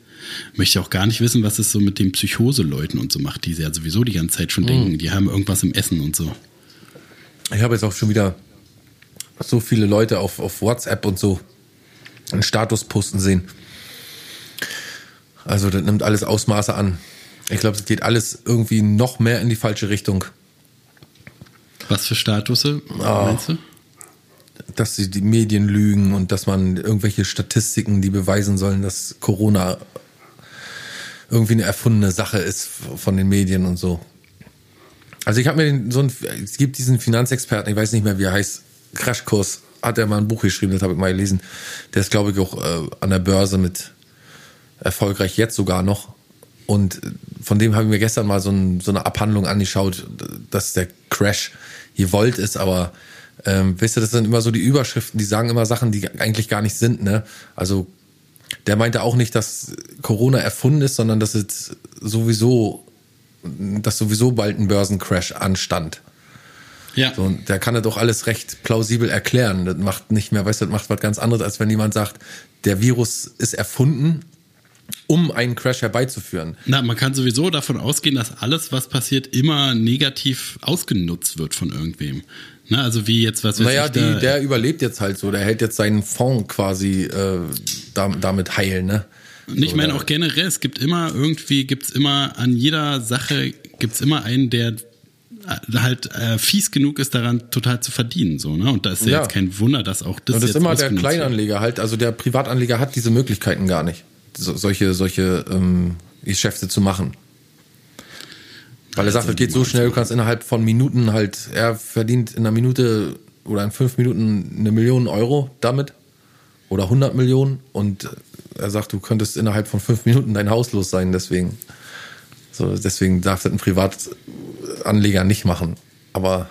S2: Möchte auch gar nicht wissen, was es so mit den Psychose-Leuten und so macht, die sie ja sowieso die ganze Zeit schon mhm. denken, die haben irgendwas im Essen und so.
S1: Ich habe jetzt auch schon wieder so viele Leute auf, auf WhatsApp und so einen Status posten sehen. Also das nimmt alles Ausmaße an. Ich glaube, es geht alles irgendwie noch mehr in die falsche Richtung.
S2: Was für Statusse oh, meinst du?
S1: Dass sie die Medien lügen und dass man irgendwelche Statistiken, die beweisen sollen, dass Corona irgendwie eine erfundene Sache ist von den Medien und so. Also ich habe mir den, so ein, es gibt diesen Finanzexperten, ich weiß nicht mehr, wie er heißt, Crashkurs, hat er mal ein Buch geschrieben, das habe ich mal gelesen. Der ist, glaube ich, auch äh, an der Börse mit erfolgreich jetzt sogar noch. Und von dem habe ich mir gestern mal so, ein, so eine Abhandlung angeschaut, dass der Crash gewollt ist, aber ähm, wisst ihr, das sind immer so die Überschriften, die sagen immer Sachen, die eigentlich gar nicht sind, ne? Also der meinte auch nicht, dass Corona erfunden ist, sondern dass es sowieso, dass sowieso bald ein Börsencrash anstand. Ja. So, und der kann das doch alles recht plausibel erklären. Das macht nicht mehr, weißt du, das macht was ganz anderes, als wenn jemand sagt, der Virus ist erfunden, um einen Crash herbeizuführen.
S2: Na, man kann sowieso davon ausgehen, dass alles, was passiert, immer negativ ausgenutzt wird von irgendwem. Na, also wie jetzt was
S1: naja, die, der überlebt jetzt halt so, der hält jetzt seinen Fonds quasi äh, damit heil, ne?
S2: Und ich meine auch generell, es gibt immer irgendwie, gibt's immer an jeder Sache, gibt's immer einen, der halt äh, fies genug ist, daran total zu verdienen. So, ne? Und da ist ja, ja. jetzt kein Wunder, dass auch das.
S1: Und das
S2: ist
S1: immer der Kleinanleger halt, also der Privatanleger hat diese Möglichkeiten gar nicht, so, solche, solche ähm, Geschäfte zu machen. Weil er sagt, es geht so schnell, du kannst innerhalb von Minuten halt, er verdient in einer Minute oder in fünf Minuten eine Million Euro damit oder 100 Millionen und er sagt, du könntest innerhalb von fünf Minuten dein Haus los sein, deswegen. So, deswegen darf das ein Privatanleger nicht machen. Aber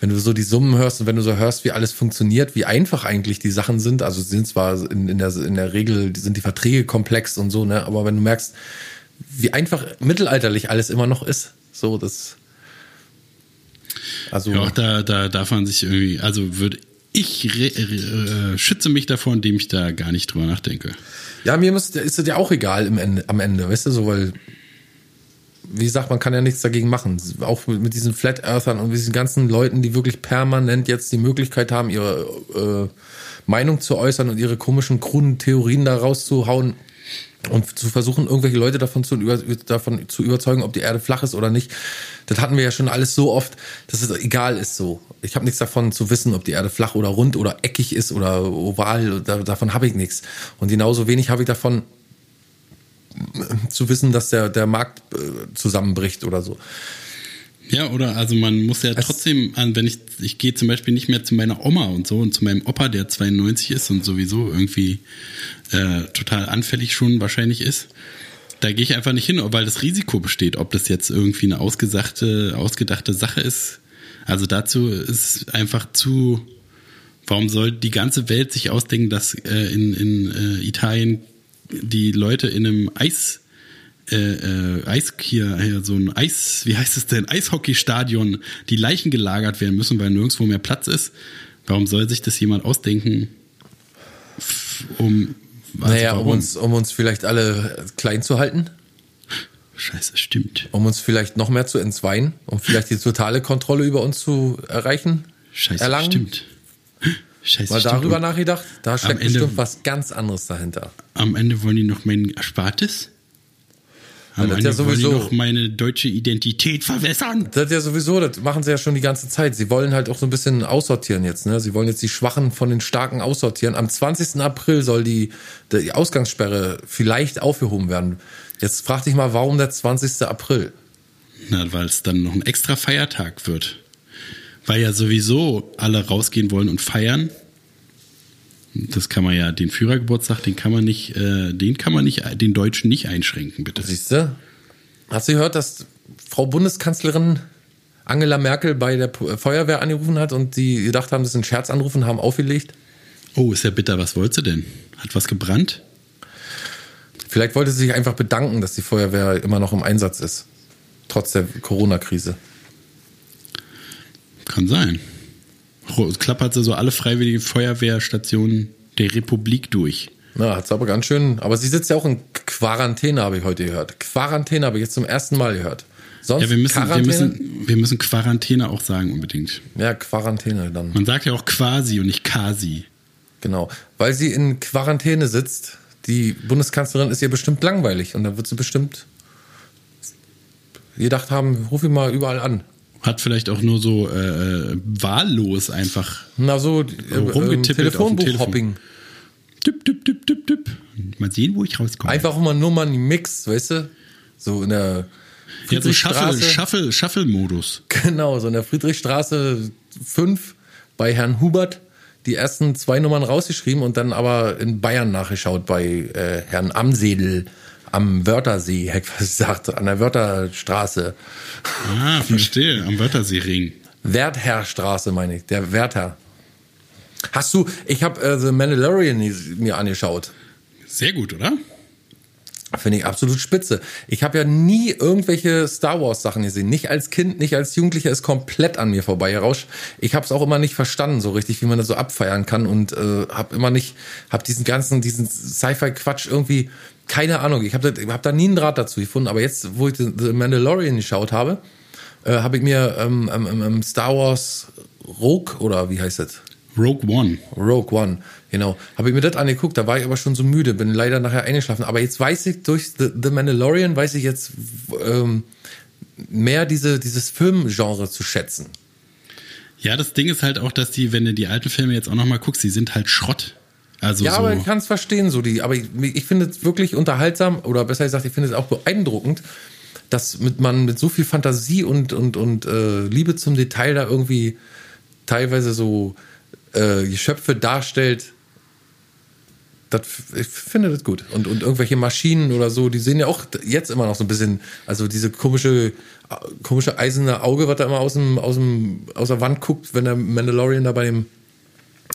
S1: wenn du so die Summen hörst und wenn du so hörst, wie alles funktioniert, wie einfach eigentlich die Sachen sind, also sind zwar in, in, der, in der Regel sind die Verträge komplex und so, ne, aber wenn du merkst, wie einfach mittelalterlich alles immer noch ist, so, das.
S2: Also. Ja, auch da, da darf man sich irgendwie, also würde ich äh, schütze mich davor, indem ich da gar nicht drüber nachdenke.
S1: Ja, mir ist, ist es ja auch egal im Ende, am Ende, weißt du, so, weil, wie gesagt, man kann ja nichts dagegen machen. Auch mit, diesen Flat Earthern und diesen ganzen Leuten, die wirklich permanent jetzt die Möglichkeit haben, ihre äh, Meinung zu äußern und ihre komischen, kruden Theorien da rauszuhauen und zu versuchen, irgendwelche Leute davon zu, über, davon zu überzeugen, ob die Erde flach ist oder nicht. Das hatten wir ja schon alles so oft, dass es egal ist so. Ich habe nichts davon zu wissen, ob die Erde flach oder rund oder eckig ist oder oval. Da, davon habe ich nichts. Und genauso wenig habe ich davon zu wissen, dass der, der Markt äh, zusammenbricht oder so.
S2: Ja, oder also man muss ja trotzdem an, wenn ich, ich gehe zum Beispiel nicht mehr zu meiner Oma und so und zu meinem Opa, der 92 ist und sowieso irgendwie äh, total anfällig schon wahrscheinlich ist. Da gehe ich einfach nicht hin, weil das Risiko besteht, ob das jetzt irgendwie eine ausgesagte, ausgedachte Sache ist. Also dazu ist einfach zu, warum soll die ganze Welt sich ausdenken, dass äh, in, in äh, Italien die Leute in einem Eis äh, äh, Eis hier, hier so ein Eis, wie heißt es denn, Eishockeystadion, die Leichen gelagert werden müssen, weil nirgendwo mehr Platz ist. Warum soll sich das jemand ausdenken?
S1: Um, also naja, um uns, um uns vielleicht alle klein zu halten.
S2: Scheiße, stimmt.
S1: Um uns vielleicht noch mehr zu entzweien, um vielleicht die totale Kontrolle über uns zu erreichen.
S2: Scheiße, erlangen. stimmt.
S1: Scheiße, Mal darüber stimmt. nachgedacht? Da steckt Ende, bestimmt was ganz anderes dahinter.
S2: Am Ende wollen die noch mein Erspartes? Am das ja sowieso noch meine deutsche Identität verwässern.
S1: Das ist ja sowieso, das machen sie ja schon die ganze Zeit. Sie wollen halt auch so ein bisschen aussortieren jetzt. Ne? Sie wollen jetzt die Schwachen von den Starken aussortieren. Am 20. April soll die, die Ausgangssperre vielleicht aufgehoben werden. Jetzt frag dich mal, warum der 20. April?
S2: Na, weil es dann noch ein extra Feiertag wird. Weil ja sowieso alle rausgehen wollen und feiern. Das kann man ja, den Führergeburtstag, den kann man nicht, äh, den kann man nicht, den Deutschen nicht einschränken, bitte.
S1: Siehst du? Hast du gehört, dass Frau Bundeskanzlerin Angela Merkel bei der Feuerwehr angerufen hat und die gedacht haben, das ist ein Scherzanruf und haben aufgelegt?
S2: Oh, ist ja bitter. Was wollte sie denn? Hat was gebrannt?
S1: Vielleicht wollte sie sich einfach bedanken, dass die Feuerwehr immer noch im Einsatz ist. Trotz der Corona-Krise.
S2: Kann sein klappert sie so alle freiwilligen Feuerwehrstationen der Republik durch.
S1: Na, hat sie aber ganz schön. Aber sie sitzt ja auch in Quarantäne, habe ich heute gehört. Quarantäne habe ich jetzt zum ersten Mal gehört.
S2: Sonst ja, wir müssen, wir müssen, wir müssen Quarantäne auch sagen unbedingt.
S1: Ja, Quarantäne dann.
S2: Man sagt ja auch quasi und nicht quasi.
S1: Genau, weil sie in Quarantäne sitzt. Die Bundeskanzlerin ist ihr bestimmt langweilig und dann wird sie bestimmt gedacht haben, ruf ihn mal überall an.
S2: Hat vielleicht auch nur so äh, wahllos einfach
S1: Na so äh, rumgetippt ähm, Telefonbuchhopping.
S2: Tipp, tipp, tipp, tipp, tipp. Mal sehen, wo ich rauskomme.
S1: Einfach immer nur mal einen Mix, weißt du? So in der
S2: ja, so Shuffle, Shuffle, Shuffle-Modus.
S1: Genau, so in der Friedrichstraße 5 bei Herrn Hubert die ersten zwei Nummern rausgeschrieben und dann aber in Bayern nachgeschaut bei äh, Herrn Amsedel am Wörthersee, hätte ich gesagt, an der Wörterstraße.
S2: Ah, verstehe, am Wörthersee-Ring.
S1: Wertherrstraße meine ich, der Werther. Hast du, ich habe äh, The Mandalorian mir angeschaut.
S2: Sehr gut, oder?
S1: Finde ich absolut spitze. Ich habe ja nie irgendwelche Star Wars Sachen gesehen. Nicht als Kind, nicht als Jugendlicher, ist komplett an mir vorbei gerauscht. Ich habe es auch immer nicht verstanden, so richtig, wie man das so abfeiern kann und äh, habe immer nicht, habe diesen ganzen, diesen Sci-Fi-Quatsch irgendwie keine Ahnung, ich habe da, hab da nie einen Draht dazu gefunden, aber jetzt, wo ich The Mandalorian geschaut habe, äh, habe ich mir ähm, ähm, ähm, Star Wars Rogue oder wie heißt das?
S2: Rogue One.
S1: Rogue One, genau. Habe ich mir das angeguckt, da war ich aber schon so müde, bin leider nachher eingeschlafen. Aber jetzt weiß ich durch The, The Mandalorian, weiß ich jetzt ähm, mehr diese, dieses Filmgenre zu schätzen.
S2: Ja, das Ding ist halt auch, dass die, wenn du die alten Filme jetzt auch nochmal guckst, die sind halt Schrott. Also
S1: ja,
S2: so,
S1: aber ich kann es verstehen, so die. Aber ich, ich finde es wirklich unterhaltsam oder besser gesagt, ich finde es auch beeindruckend, dass mit, man mit so viel Fantasie und und und äh, Liebe zum Detail da irgendwie teilweise so äh, Geschöpfe darstellt. Das, ich finde das gut. Und, und irgendwelche Maschinen oder so, die sehen ja auch jetzt immer noch so ein bisschen, also diese komische, komische eiserne Auge, was da immer aus, dem, aus, dem, aus der Wand guckt, wenn der Mandalorian da bei dem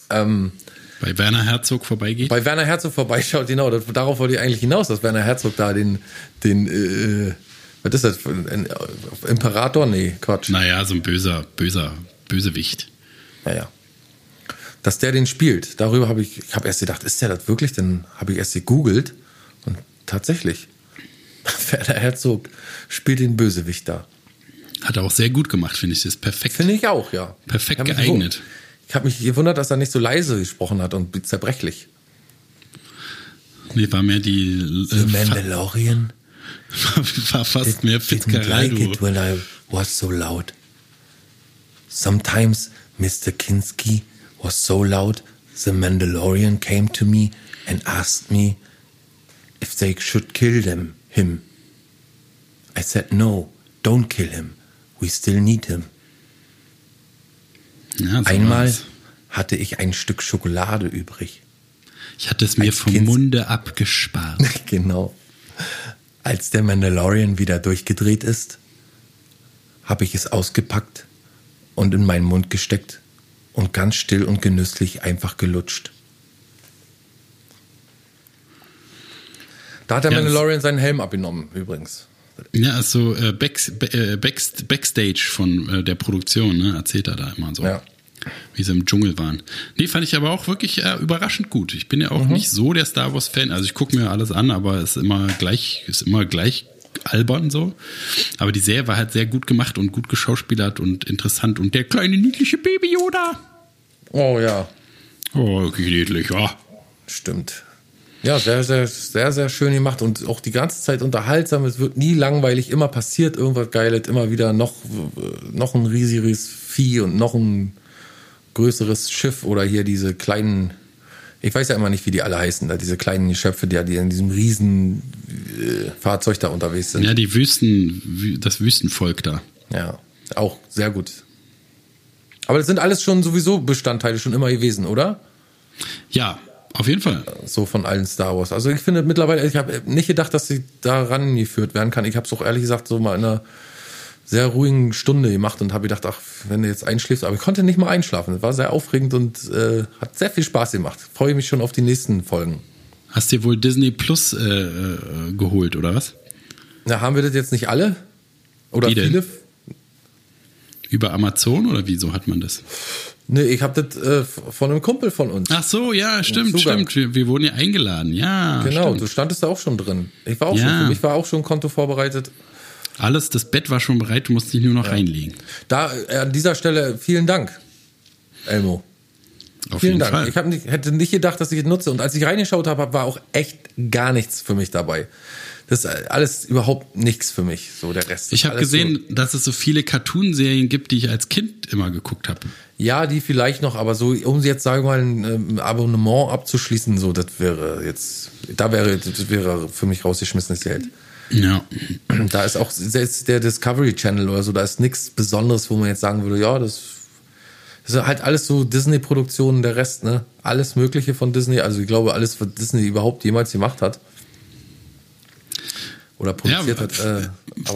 S1: ähm,
S2: bei Werner Herzog vorbeigeht.
S1: Bei Werner Herzog vorbeischaut, genau. Darauf wollte ich eigentlich hinaus, dass Werner Herzog da den, den, äh, was ist das? Ein Imperator? Nee, Quatsch.
S2: Naja, so ein böser, böser, Bösewicht.
S1: Naja. Dass der den spielt, darüber habe ich, ich habe erst gedacht, ist der das wirklich? Dann habe ich erst gegoogelt und tatsächlich, Werner Herzog spielt den Bösewicht da.
S2: Hat er auch sehr gut gemacht, finde ich. Das ist perfekt.
S1: Finde ich auch, ja.
S2: Perfekt geeignet.
S1: Ich habe mich gewundert, dass er nicht so leise gesprochen hat und zerbrechlich.
S2: Nee, war mehr die.
S1: The
S2: Äh,
S1: Mandalorian
S2: fa- war fast mehr
S1: didn't
S2: Fitzgerald.
S1: like it when I was so loud. Sometimes Mr. Kinski was so loud, the Mandalorian came to me and asked me if they should kill them, him. I said, no, don't kill him. We still need him.
S2: Ja, so
S1: Einmal
S2: war's.
S1: hatte ich ein Stück Schokolade übrig.
S2: Ich hatte es mir
S1: als
S2: vom
S1: Kind-
S2: Munde abgespart.
S1: genau. Als der Mandalorian wieder durchgedreht ist, habe ich es ausgepackt und in meinen Mund gesteckt und ganz still und genüsslich einfach gelutscht. Da hat der
S2: das-
S1: Mandalorian seinen Helm abgenommen, übrigens.
S2: Ja, also äh, Back, äh, Back, Backstage von äh, der Produktion, ne, erzählt er da immer so.
S1: Ja.
S2: Wie sie im Dschungel waren. Nee, fand ich aber auch wirklich äh, überraschend gut. Ich bin ja auch nicht so der Star Wars-Fan. Also ich gucke mir alles an, aber es ist immer gleich, ist immer gleich albern so. Aber die Serie war halt sehr gut gemacht und gut geschauspielert und interessant. Und der kleine niedliche Baby Yoda.
S1: Oh ja,
S2: Oh, wirklich niedlich, ja.
S1: stimmt. Ja, sehr, sehr, sehr, sehr schön gemacht und auch die ganze Zeit unterhaltsam. Es wird nie langweilig, immer passiert irgendwas Geiles, immer wieder noch, äh, noch ein riesiges Vieh und noch ein größeres Schiff oder hier diese kleinen, ich weiß ja immer nicht, wie die alle heißen, da diese kleinen Geschöpfe, die, die in diesem riesen äh, Fahrzeug da unterwegs sind.
S2: Ja, die Wüsten, Wü- das Wüstenvolk da.
S1: Ja, auch sehr gut. Aber das sind alles schon sowieso Bestandteile schon immer gewesen, oder?
S2: Ja, auf jeden Fall.
S1: so von allen Star Wars. Also ich finde mittlerweile, ich habe nicht gedacht, dass sie da rangeführt werden kann. Ich habe es auch ehrlich gesagt so mal in einer sehr ruhigen Stunde gemacht und habe gedacht, ach, wenn du jetzt einschläfst, aber ich konnte nicht mal einschlafen. Es war sehr aufregend und äh, hat sehr viel Spaß gemacht. Freue mich schon auf die nächsten Folgen.
S2: Hast dir wohl Disney Plus äh, äh, geholt, oder was?
S1: Na, haben wir das jetzt nicht alle? Oder viele?
S2: Über Amazon oder wieso hat man das?
S1: Nee, ich habe das äh, von einem Kumpel von uns.
S2: Ach so, ja, stimmt, stimmt. Wir, wir wurden ja eingeladen. Ja,
S1: genau,
S2: stimmt.
S1: du standest da auch schon drin. Ich war auch
S2: Ja.
S1: schon, für mich war auch schon ein Konto vorbereitet.
S2: Alles, das Bett war schon bereit, du musst dich nur noch reinlegen.
S1: Da äh, an dieser Stelle vielen Dank, Elmo.
S2: Auf
S1: Vielen
S2: jeden
S1: Dank.
S2: Fall.
S1: Ich hab nicht, hätte nicht gedacht, dass ich es nutze. Und als ich reingeschaut habe, war auch echt gar nichts für mich dabei. Das ist alles überhaupt nichts für mich. So der Rest.
S2: Ich habe gesehen,
S1: So,
S2: dass es so viele Cartoonserien gibt, die ich als Kind immer geguckt habe.
S1: ja, die vielleicht noch, aber so, um jetzt sagen wir mal ein ähm, Abonnement abzuschließen, so, das wäre jetzt, da wäre, das wäre für mich rausgeschmissenes Geld.
S2: Ja.
S1: Da ist auch selbst der Discovery Channel oder so, da ist nichts Besonderes, wo man jetzt sagen würde, ja, das, das ist halt alles so Disney-Produktionen, der Rest, ne? Alles Mögliche von Disney, also ich glaube, alles, was Disney überhaupt jemals gemacht hat. Oder produziert hat. Äh,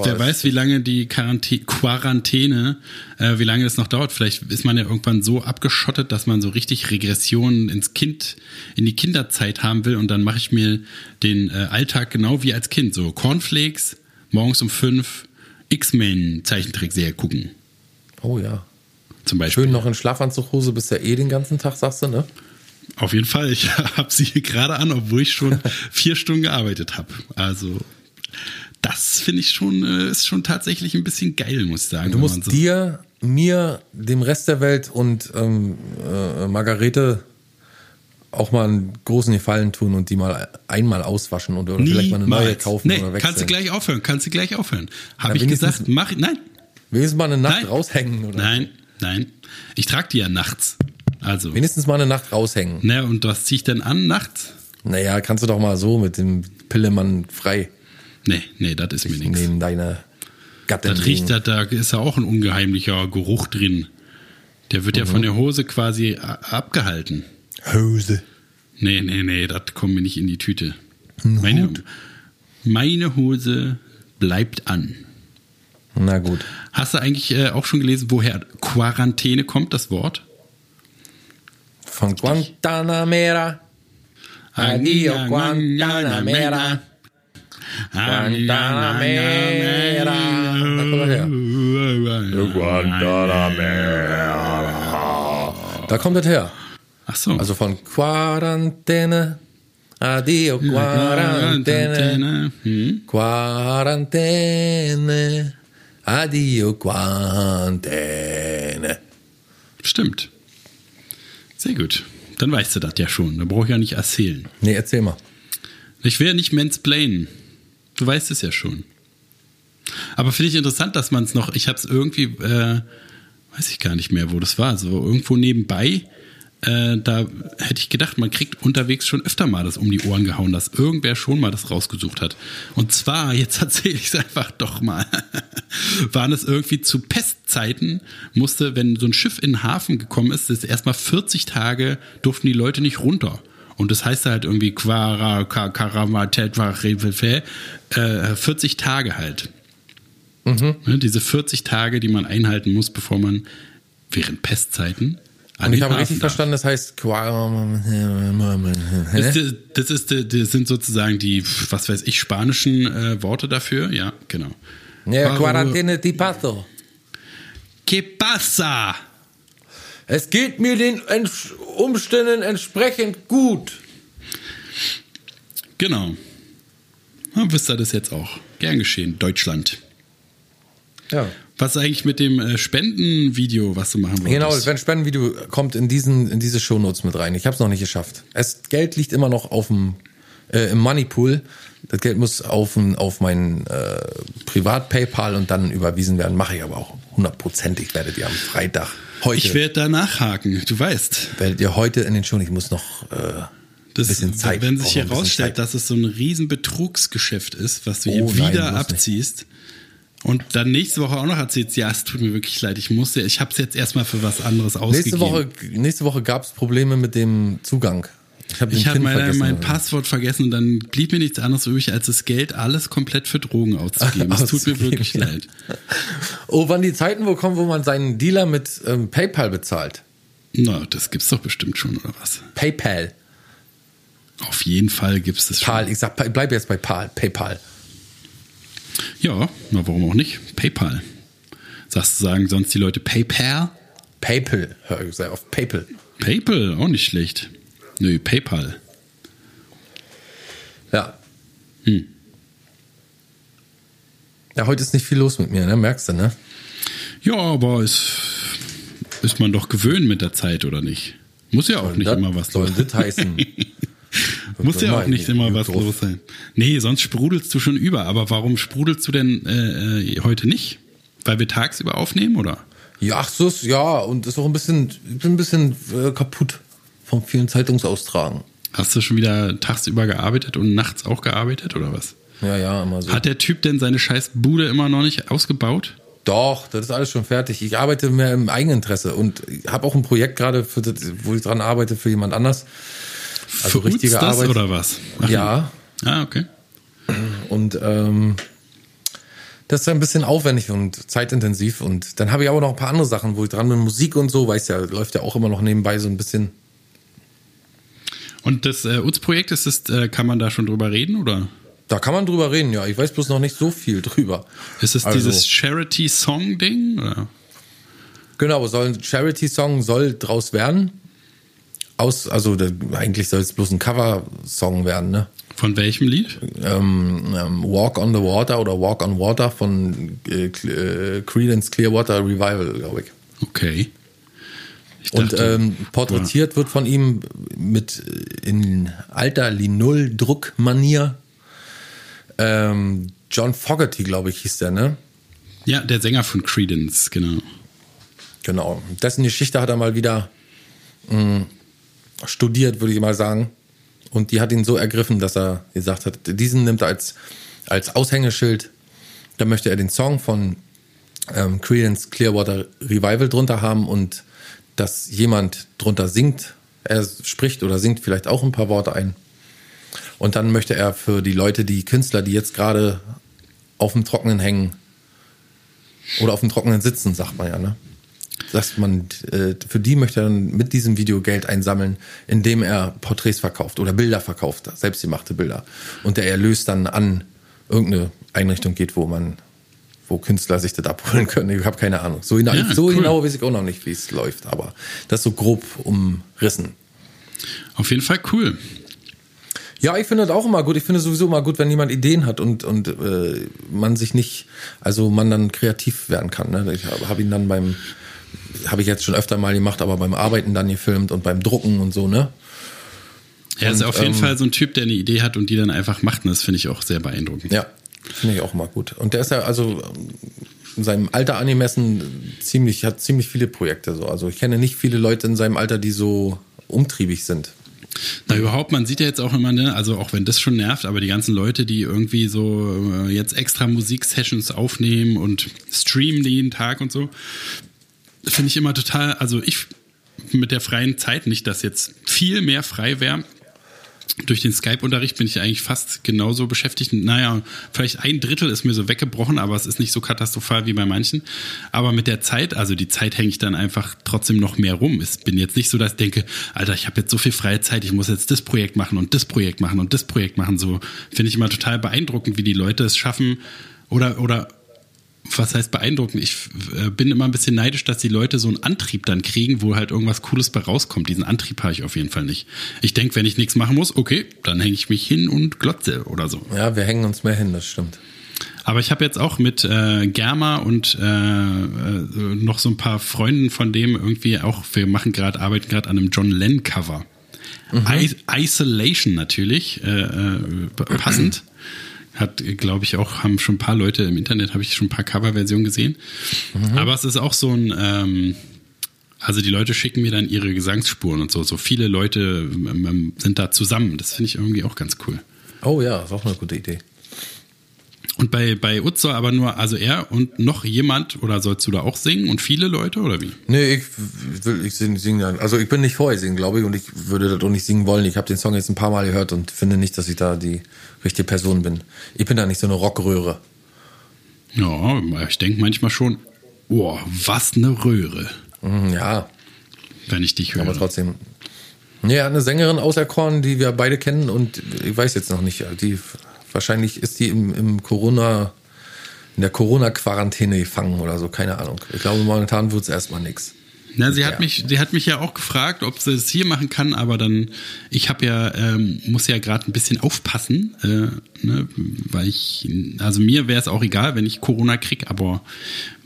S2: Wer weiß, wie lange die Quarantä Quarantäne, äh, wie lange das noch dauert. Vielleicht ist man ja irgendwann so abgeschottet, dass man so richtig Regressionen ins Kind, in die Kinderzeit haben will. Und dann mache ich mir den äh, Alltag genau wie als Kind. So Cornflakes, morgens um fünf, X-Men Zeichentrickserie gucken.
S1: Oh ja.
S2: Zum Beispiel.
S1: Schön noch in Schlafanzughose bist ja eh den ganzen Tag, sagst du, ne?
S2: Auf jeden Fall. Ich habe sie gerade an, obwohl ich schon vier Stunden gearbeitet habe. Also das finde ich schon, äh, ist schon tatsächlich ein bisschen geil, muss ich sagen.
S1: Du musst
S2: so-
S1: dir mir, dem Rest der Welt und ähm, äh, Margarete auch mal einen großen Gefallen tun und die mal einmal auswaschen oder vielleicht mal eine neue kaufen
S2: nee,
S1: oder wechseln.
S2: kannst du gleich aufhören, kannst du gleich aufhören. Habe
S1: Na,
S2: ich gesagt, mach, nein,
S1: Wenigstens mal eine Nacht
S2: Nein.
S1: raushängen oder
S2: nein, nein. Ich trage die ja nachts. Also,
S1: wenigstens mal eine Nacht raushängen.
S2: ne, und was ziehe ich denn an nachts?
S1: Naja, kannst du doch mal so mit dem Pillemann frei
S2: Nee, nee, das ist mir nichts.
S1: neben deine Gattin.
S2: Das riecht, da, da ist ja auch ein ungeheimlicher Geruch drin. Der wird ja
S1: Mhm.
S2: von der Hose quasi abgehalten.
S1: Hose.
S2: Nee, nee, nee, das kommt mir nicht in die Tüte. Meine, meine Hose bleibt an.
S1: Na gut.
S2: Hast du eigentlich äh, auch schon gelesen, woher Quarantäne kommt, das Wort?
S1: Von Guantanamera. Adio Guantanamera. Guantanamera. Da kommt das her. Da kommt das her.
S2: Ach so.
S1: Also von Quarantäne. Adio Quarantäne.
S2: Hm?
S1: Quarantäne. Adio Quarantäne.
S2: Stimmt. Sehr gut. Dann weißt du das ja schon. Da brauche ich ja nicht erzählen.
S1: Nee, erzähl mal.
S2: Ich will ja nicht mansplainen. Du weißt es ja schon. Aber finde ich interessant, dass man es noch, ich habe es irgendwie, äh, weiß ich gar nicht mehr, wo das war, so irgendwo nebenbei, äh, da hätte ich gedacht, man kriegt unterwegs schon öfter mal das um die Ohren gehauen, dass irgendwer schon mal das rausgesucht hat. Und zwar, jetzt erzähle ich es einfach doch mal, waren es irgendwie zu Pestzeiten, musste, wenn so ein Schiff in den Hafen gekommen ist, ist erstmal 40 Tage durften die Leute nicht runter. Und das heißt halt irgendwie Quara, Ka- Karamatet, äh, 40 Tage halt. Ne, diese 40 Tage, die man einhalten muss, bevor man während Pestzeiten
S1: Und ich habe richtig
S2: darf.
S1: verstanden, das heißt
S2: Das, ist- das, ist, das sind sozusagen die, was weiß ich, spanischen äh, Worte dafür. Ja, genau.
S1: Ja, Quarantäne di Pato.
S2: Que pasa?
S1: Es geht mir den Umständen entsprechend gut.
S2: Genau. Dann wisst ihr das jetzt auch. Gern geschehen, Deutschland.
S1: Ja.
S2: Was eigentlich mit dem äh, Spendenvideo, was du machen wolltest?
S1: Genau, wenn Spendenvideo kommt in diesen in diese Shownotes mit rein. Ich habe es noch nicht geschafft. Es Geld liegt immer noch auf dem äh, im Moneypool. Das Geld muss auf auf mein äh, Privat PayPal und dann überwiesen werden. Mache ich aber auch hundertprozentig. Werdet ihr am Freitag heute
S2: Ich werde da nachhaken, du weißt.
S1: werdet ihr heute in den Show. Ich muss noch äh,
S2: Das,
S1: bisschen Zeit.
S2: Wenn sich hier
S1: ein bisschen
S2: rausstellt,
S1: Zeit.
S2: dass es so ein riesen Betrugsgeschäft ist, was du hier
S1: Oh nein,
S2: wieder
S1: nicht.
S2: abziehst und dann nächste Woche auch noch erzählst, ja, es tut mir wirklich leid, ich musste, ich habe es jetzt erstmal für was anderes ausgegeben.
S1: nächste Woche nächste Woche gab es Probleme mit dem Zugang. Ich habe PIN
S2: mein, mein Passwort vergessen und dann blieb mir nichts anderes übrig, als das Geld alles komplett für Drogen auszugeben. Es tut mir wirklich
S1: ja.
S2: leid.
S1: Oh, wann die Zeiten wo kommen, wo man seinen Dealer mit ähm, PayPal bezahlt?
S2: Na, das gibt's doch bestimmt schon, oder was?
S1: PayPal.
S2: Auf jeden Fall gibt's das schon.
S1: Pal, ich sag, bleib jetzt bei Pal, PayPal.
S2: Ja, na warum auch nicht? PayPal. Sagst du, sagen sonst die Leute PayPal?
S1: PayPal, hör ich oft. PayPal.
S2: PayPal, auch nicht schlecht. Nö, PayPal.
S1: Ja.
S2: Hm.
S1: Ja, heute ist nicht viel los mit mir, ne? Merkst du, ne?
S2: Ja, aber ist, ist man doch gewöhnt mit der Zeit, oder nicht? Muss ja auch nicht
S1: Das
S2: immer was
S1: soll
S2: los
S1: das heißen?
S2: Muss ja auch nicht immer was los sein. Nee, sonst sprudelst du schon über. Aber warum sprudelst du denn äh, äh, heute nicht? Weil wir tagsüber aufnehmen, oder?
S1: Ja, ach so, ja, und ist auch ein bisschen, ich bin ein bisschen äh, kaputt vom vielen Zeitungsaustragen.
S2: Hast du schon wieder tagsüber gearbeitet und nachts auch gearbeitet, oder was?
S1: Ja, ja, immer so.
S2: Hat der Typ denn seine scheiß Bude immer noch nicht ausgebaut?
S1: Doch, das ist alles schon fertig. Ich arbeite mehr im Eigeninteresse und habe auch ein Projekt gerade, wo ich dran arbeite für jemand anders. Also
S2: Für
S1: richtige
S2: das,
S1: Arbeit.
S2: oder was? Ach,
S1: Ja,
S2: Ah, okay.
S1: und ähm, das ist ein bisschen aufwendig und zeitintensiv. Und dann habe ich aber noch ein paar andere Sachen, wo ich dran bin. Musik und so, weiß ja, läuft ja auch immer noch nebenbei so ein bisschen.
S2: Und das äh, UZ-Projekt, ist das, äh, kann man da schon drüber reden, oder?
S1: Da kann man drüber reden, ja. Ich weiß bloß noch nicht so viel drüber.
S2: Ist es
S1: Also-
S2: dieses Charity-Song-Ding?
S1: Genau, soll ein Charity-Song soll draus werden. Aus, also da, eigentlich soll es bloß ein Cover-Song werden, ne?
S2: Von welchem Lied?
S1: Ähm, ähm, Walk on the Water oder Walk on Water von äh, äh, Creedence Clearwater Revival, glaube ich.
S2: Okay.
S1: Und ähm, porträtiert ja. wird von ihm mit äh, in alter Linol-Druck-Manier ähm, John Fogerty, glaube ich, hieß der, ne?
S2: Ja, der Sänger von Credence, genau.
S1: Genau. Dessen Geschichte hat er mal wieder mh, mm, studiert, würde ich mal sagen. Und die hat ihn so ergriffen, dass er gesagt hat, diesen nimmt er als, als Aushängeschild. Da möchte er den Song von ähm, Creedence Clearwater Revival drunter haben und dass jemand drunter singt. Er spricht oder singt vielleicht auch ein paar Worte ein. Und dann möchte er für die Leute, die Künstler, die jetzt gerade auf dem Trockenen hängen oder auf dem Trockenen sitzen, sagt man ja, ne? Dass man, äh, für die möchte er dann mit diesem Video Geld einsammeln, indem er Porträts verkauft oder Bilder verkauft, selbstgemachte Bilder. Und der Erlös dann an irgendeine Einrichtung geht, wo man wo Künstler sich das abholen können. Ich habe keine Ahnung. So, ja, so cool. genau weiß ich auch noch nicht, wie es läuft, aber das ist so grob umrissen.
S2: Auf jeden Fall cool.
S1: Ja, ich finde das auch immer gut. Ich finde sowieso immer gut, wenn jemand Ideen hat und, und äh, man sich nicht, also man dann kreativ werden kann. Ne? Ich habe hab ihn dann beim, habe ich jetzt schon öfter mal gemacht, aber beim Arbeiten dann gefilmt und beim Drucken und so, ne?
S2: Er ist auf jeden ähm, Fall so ein Typ, der eine Idee hat und die dann einfach macht. Und das finde ich auch sehr beeindruckend.
S1: Ja, Finde ich auch mal gut. Und der ist ja also in seinem Alter angemessen ziemlich, hat ziemlich viele Projekte so. Also ich kenne nicht viele Leute in seinem Alter, die so umtriebig sind.
S2: Na überhaupt, man sieht ja jetzt auch immer, ne, also auch wenn das schon nervt, aber die ganzen Leute, die irgendwie so äh, jetzt extra Musiksessions aufnehmen und streamen jeden Tag und so, finde ich immer total, also ich mit der freien Zeit nicht, dass jetzt viel mehr frei wäre, durch den Skype-Unterricht bin ich eigentlich fast genauso beschäftigt. Naja, vielleicht ein Drittel ist mir so weggebrochen, aber es ist nicht so katastrophal wie bei manchen. Aber mit der Zeit, also die Zeit hänge ich dann einfach trotzdem noch mehr rum. Ich bin jetzt nicht so, dass ich denke, Alter, ich habe jetzt so viel freie Zeit, ich muss jetzt das Projekt machen und das Projekt machen und das Projekt machen. So finde ich immer total beeindruckend, wie die Leute es schaffen oder, oder was heißt beeindruckend? Ich äh, bin immer ein bisschen neidisch, dass die Leute so einen Antrieb dann kriegen, wo halt irgendwas Cooles bei rauskommt. Diesen Antrieb habe ich auf jeden Fall nicht. Ich denke, wenn ich nichts machen muss, okay, dann hänge ich mich hin und glotze oder so.
S1: Ja, wir hängen uns mehr hin, das stimmt.
S2: Aber ich habe jetzt auch mit äh, Germa und äh, äh, noch so ein paar Freunden von dem irgendwie auch, wir machen gerade, arbeiten gerade an einem John Lenn Cover. Mhm. Isolation natürlich, äh, äh, passend. Hat, glaube ich, auch, haben schon ein paar Leute im Internet, habe ich schon ein paar Coverversionen gesehen. Mhm. Aber es ist auch so ein, ähm, also die Leute schicken mir dann ihre Gesangsspuren und so. So viele Leute ähm, ähm sind da zusammen. Das finde ich irgendwie auch ganz cool.
S1: Oh ja, ist auch eine gute Idee.
S2: Und bei, bei Utz soll aber nur, also er und noch jemand, oder sollst du da auch singen und viele Leute, oder wie?
S1: Nee, ich will, ich singen, singen also ich bin nicht vorher singen, glaube ich, und ich würde das auch nicht singen wollen. Ich habe den Song jetzt ein paar Mal gehört und finde nicht, dass ich da die richtige Person bin. Ich bin da nicht so eine Rockröhre.
S2: Ja, ich denke manchmal schon, boah, was eine Röhre.
S1: Mhm, ja.
S2: Wenn ich dich höre.
S1: Aber trotzdem. Ja, eine Sängerin auserkoren, die wir beide kennen und ich weiß jetzt noch nicht, die Wahrscheinlich ist die im, im Corona, in der Corona-Quarantäne gefangen oder so, keine Ahnung. Ich glaube, momentan wird es erstmal nichts.
S2: Na, sie hat mich, sie hat mich ja auch gefragt, ob sie es hier machen kann, aber dann, ich habe ja, ähm, muss ja gerade ein bisschen aufpassen, äh, ne, weil ich, also mir wäre es auch egal, wenn ich Corona krieg, aber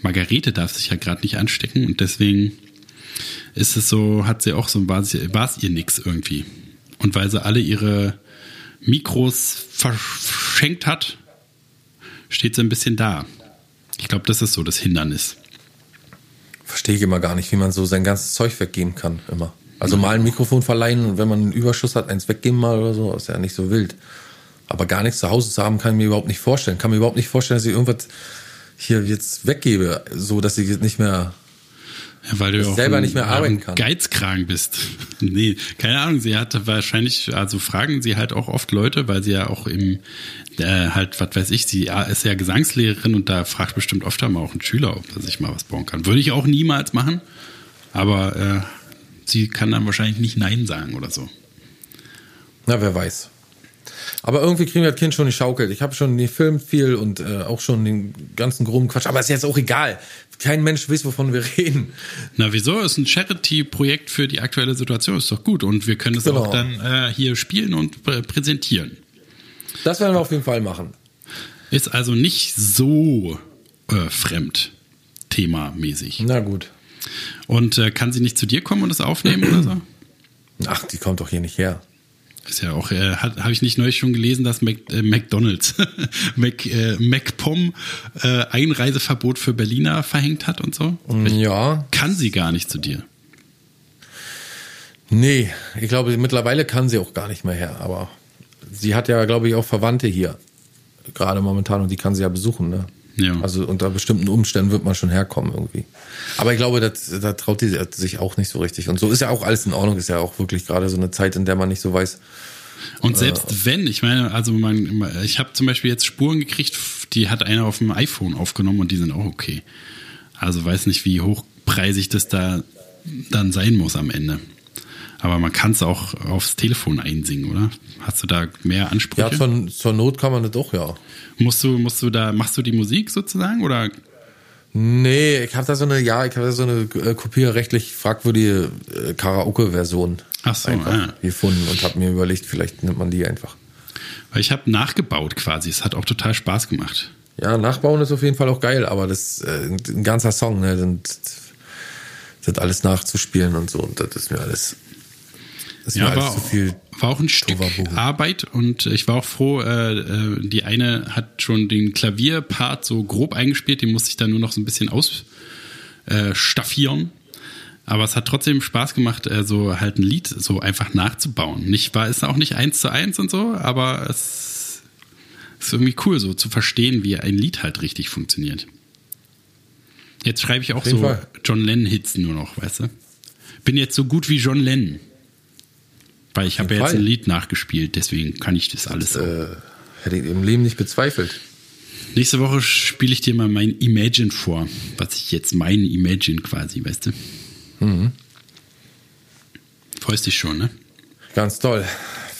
S2: Margarete darf sich ja gerade nicht anstecken und deswegen ist es so, hat sie auch so, war es ihr nix irgendwie. Und weil sie alle ihre Mikros verschenkt hat, steht sie ein bisschen da. Ich glaube, das ist so das Hindernis.
S1: Verstehe ich immer gar nicht, wie man so sein ganzes Zeug weggeben kann, immer. Also mal ein Mikrofon verleihen und wenn man einen Überschuss hat, eins weggeben mal oder so, ist ja nicht so wild. Aber gar nichts zu Hause zu haben, kann ich mir überhaupt nicht vorstellen. Kann mir überhaupt nicht vorstellen, dass ich irgendwas hier jetzt weggebe, so dass ich jetzt nicht mehr
S2: ja, weil du auch
S1: selber nicht mehr arbeiten kann.
S2: Geizkragen bist. nee, keine Ahnung. Sie hat wahrscheinlich, also fragen sie halt auch oft Leute, weil sie ja auch im, äh, halt, was weiß ich, sie ist ja Gesangslehrerin und da fragt bestimmt oft einmal auch ein Schüler, ob er sich mal was bauen kann. Würde ich auch niemals machen, aber äh, sie kann dann wahrscheinlich nicht Nein sagen oder so.
S1: Na, wer weiß. Aber irgendwie kriegen wir das Kind schon die Schaukel. Ich habe schon gefilmt viel und äh, auch schon den ganzen groben Quatsch. Aber ist jetzt auch egal. Kein Mensch weiß, wovon wir reden.
S2: Na, wieso? Ist ein Charity-Projekt für die aktuelle Situation. Ist doch gut. Und wir können es genau. auch dann äh, hier spielen und äh, präsentieren.
S1: Das werden wir auf jeden Fall machen.
S2: Ist also nicht so äh, fremd, themamäßig.
S1: Na gut.
S2: Und äh, kann sie nicht zu dir kommen und das aufnehmen oder so?
S1: Ach, die kommt doch hier nicht her.
S2: Ist ja auch, äh, habe ich nicht neulich schon gelesen, dass Mac, äh, McDonalds, Mac, äh, MacPom äh, Einreiseverbot für Berliner verhängt hat und so?
S1: Ja.
S2: Kann sie gar nicht zu dir.
S1: Nee, ich glaube, mittlerweile kann sie auch gar nicht mehr her, aber sie hat ja, glaube ich, auch Verwandte hier. Gerade momentan und die kann sie ja besuchen, ne?
S2: Ja.
S1: Also unter bestimmten Umständen wird man schon herkommen irgendwie. Aber ich glaube, da traut die sich auch nicht so richtig. Und so ist ja auch alles in Ordnung. Ist ja auch wirklich gerade so eine Zeit, in der man nicht so weiß.
S2: Und selbst wenn, ich meine, also man, ich habe zum Beispiel jetzt Spuren gekriegt, die hat einer auf dem iPhone aufgenommen und die sind auch okay. Also weiß nicht, wie hochpreisig das da dann sein muss am Ende. Aber man kann es auch aufs Telefon einsingen, oder? Hast du da mehr Ansprüche?
S1: Ja, zur, zur Not kann man das doch, ja.
S2: Musst du, musst du da, machst du die Musik sozusagen oder?
S1: Nee, ich habe da so eine, ja, ich habe da so eine äh, kopierrechtlich fragwürdige äh, Karaoke-Version
S2: so,
S1: einfach
S2: ah.
S1: gefunden und habe mir überlegt, vielleicht nimmt man die einfach.
S2: Weil ich habe nachgebaut quasi. Es hat auch total Spaß gemacht.
S1: Ja, Nachbauen ist auf jeden Fall auch geil, aber das äh, ein ganzer Song, ne, das, das alles nachzuspielen und so, und das ist mir alles, ist
S2: Ja, war, war auch ein Stück. Arbeit und ich war auch froh, äh, äh, die eine hat schon den Klavierpart so grob eingespielt, den musste ich dann nur noch so ein bisschen ausstaffieren. Äh. Aber es hat trotzdem Spaß gemacht, äh, so halt ein Lied so einfach nachzubauen. Nicht, war, ist auch nicht eins zu eins und so, aber es ist irgendwie cool, so zu verstehen, wie ein Lied halt richtig funktioniert. Jetzt schreibe ich auch so
S1: Fall.
S2: John Lennon-Hits nur noch, weißt du? Bin jetzt so gut wie John Lennon. Weil ich habe ja jetzt ein Lied nachgespielt, deswegen kann ich das alles.
S1: Äh, hätte ich im Leben nicht bezweifelt.
S2: Nächste Woche spiele ich dir mal mein Imagine vor, was ich jetzt mein Imagine quasi, weißt du?
S1: Mhm.
S2: Freust dich schon, ne?
S1: Ganz toll.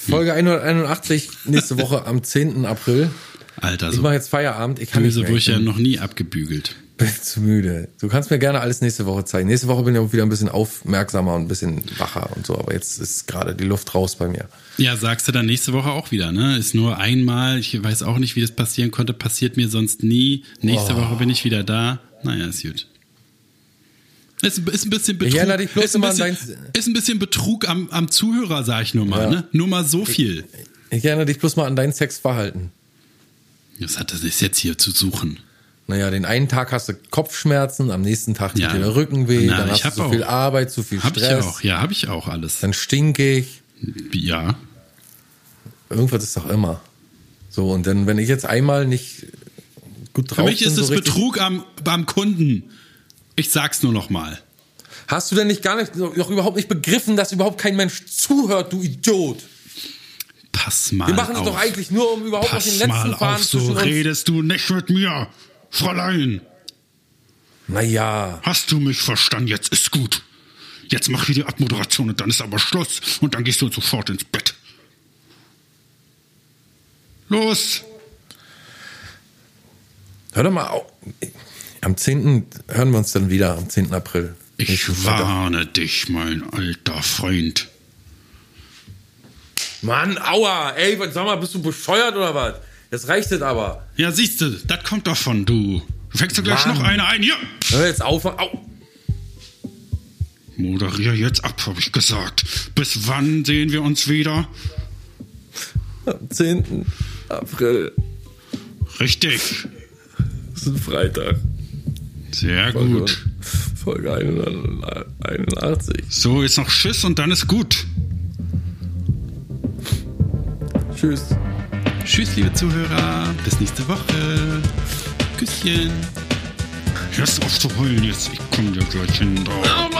S1: Folge 181, nächste Woche am 10. April.
S2: Alter,
S1: Ich
S2: so
S1: mache jetzt Feierabend. Ich kann
S2: böse wurde
S1: Ich
S2: ich ja noch nie abgebügelt.
S1: Bin zu müde. Du kannst mir gerne alles nächste Woche zeigen. Nächste Woche bin ich auch wieder ein bisschen aufmerksamer und ein bisschen wacher und so. Aber jetzt ist gerade die Luft raus bei mir.
S2: Ja, sagst du dann nächste Woche auch wieder, ne? Ist nur einmal, ich weiß auch nicht, wie das passieren konnte, passiert mir sonst nie. Nächste
S1: Oh.
S2: Woche bin ich wieder da. Naja, ist gut. Ist, ein- ist ein bisschen Betrug.
S1: bloß
S2: ist, ein bisschen, ist ein bisschen Betrug am, am Zuhörer, sag ich nur mal,
S1: Ja.
S2: ne? Nur mal so viel.
S1: Ich erinnere dich bloß mal an dein Sexverhalten.
S2: Was hat das jetzt hier zu suchen?
S1: Naja, den einen Tag hast du Kopfschmerzen, am nächsten Tag tut
S2: Ja.
S1: dir der Rücken weh,
S2: Na,
S1: dann
S2: ich
S1: hast
S2: hab
S1: du zu
S2: auch-
S1: viel Arbeit, zu viel
S2: Hab ich
S1: Stress,
S2: auch, ja, hab ich auch alles.
S1: dann stinke ich.
S2: Ja.
S1: Irgendwas ist doch immer. So, und dann, wenn ich jetzt einmal nicht gut drauf
S2: Für mich
S1: bin,
S2: ist
S1: so
S2: es
S1: richtig,
S2: Betrug am, am Kunden. Ich sag's nur noch mal.
S1: Hast du denn nicht gar nicht, noch überhaupt nicht begriffen, dass überhaupt kein Mensch zuhört, du Idiot?
S2: Pass mal
S1: Wir machen es doch eigentlich nur, um überhaupt auf den letzten
S2: mal
S1: Faden
S2: auf, so redest du nicht mit mir. Fräulein,
S1: Naja,
S2: hast du mich verstanden? Jetzt ist gut. Jetzt mach hier die Abmoderation und dann ist aber Schluss. Und dann gehst du sofort ins Bett. Los!
S1: hör doch mal auf. Am 10. hören wir uns dann wieder, am 10. April.
S2: Ich
S1: Freitag.
S2: warne dich, mein alter Freund.
S1: Mann, aua, ey, sag mal, bist du bescheuert oder was? Jetzt reicht es aber.
S2: Ja, siehst du, das kommt davon, du. Du fängst ja gleich
S1: Mann.
S2: noch eine ein. Hier!
S1: Hör jetzt auf, au.
S2: Moderier jetzt ab, habe ich gesagt. Bis wann sehen wir uns wieder?
S1: Am 10. April.
S2: Richtig.
S1: Das ist ein Freitag.
S2: Sehr gut.
S1: Folge 181.
S2: So, ist noch Schiss und dann ist gut.
S1: Tschüss.
S2: Tschüss, liebe Zuhörer. Bis nächste Woche. Küsschen. Hörst auf zu heulen jetzt. Ich komm dir gleich hin. Oh.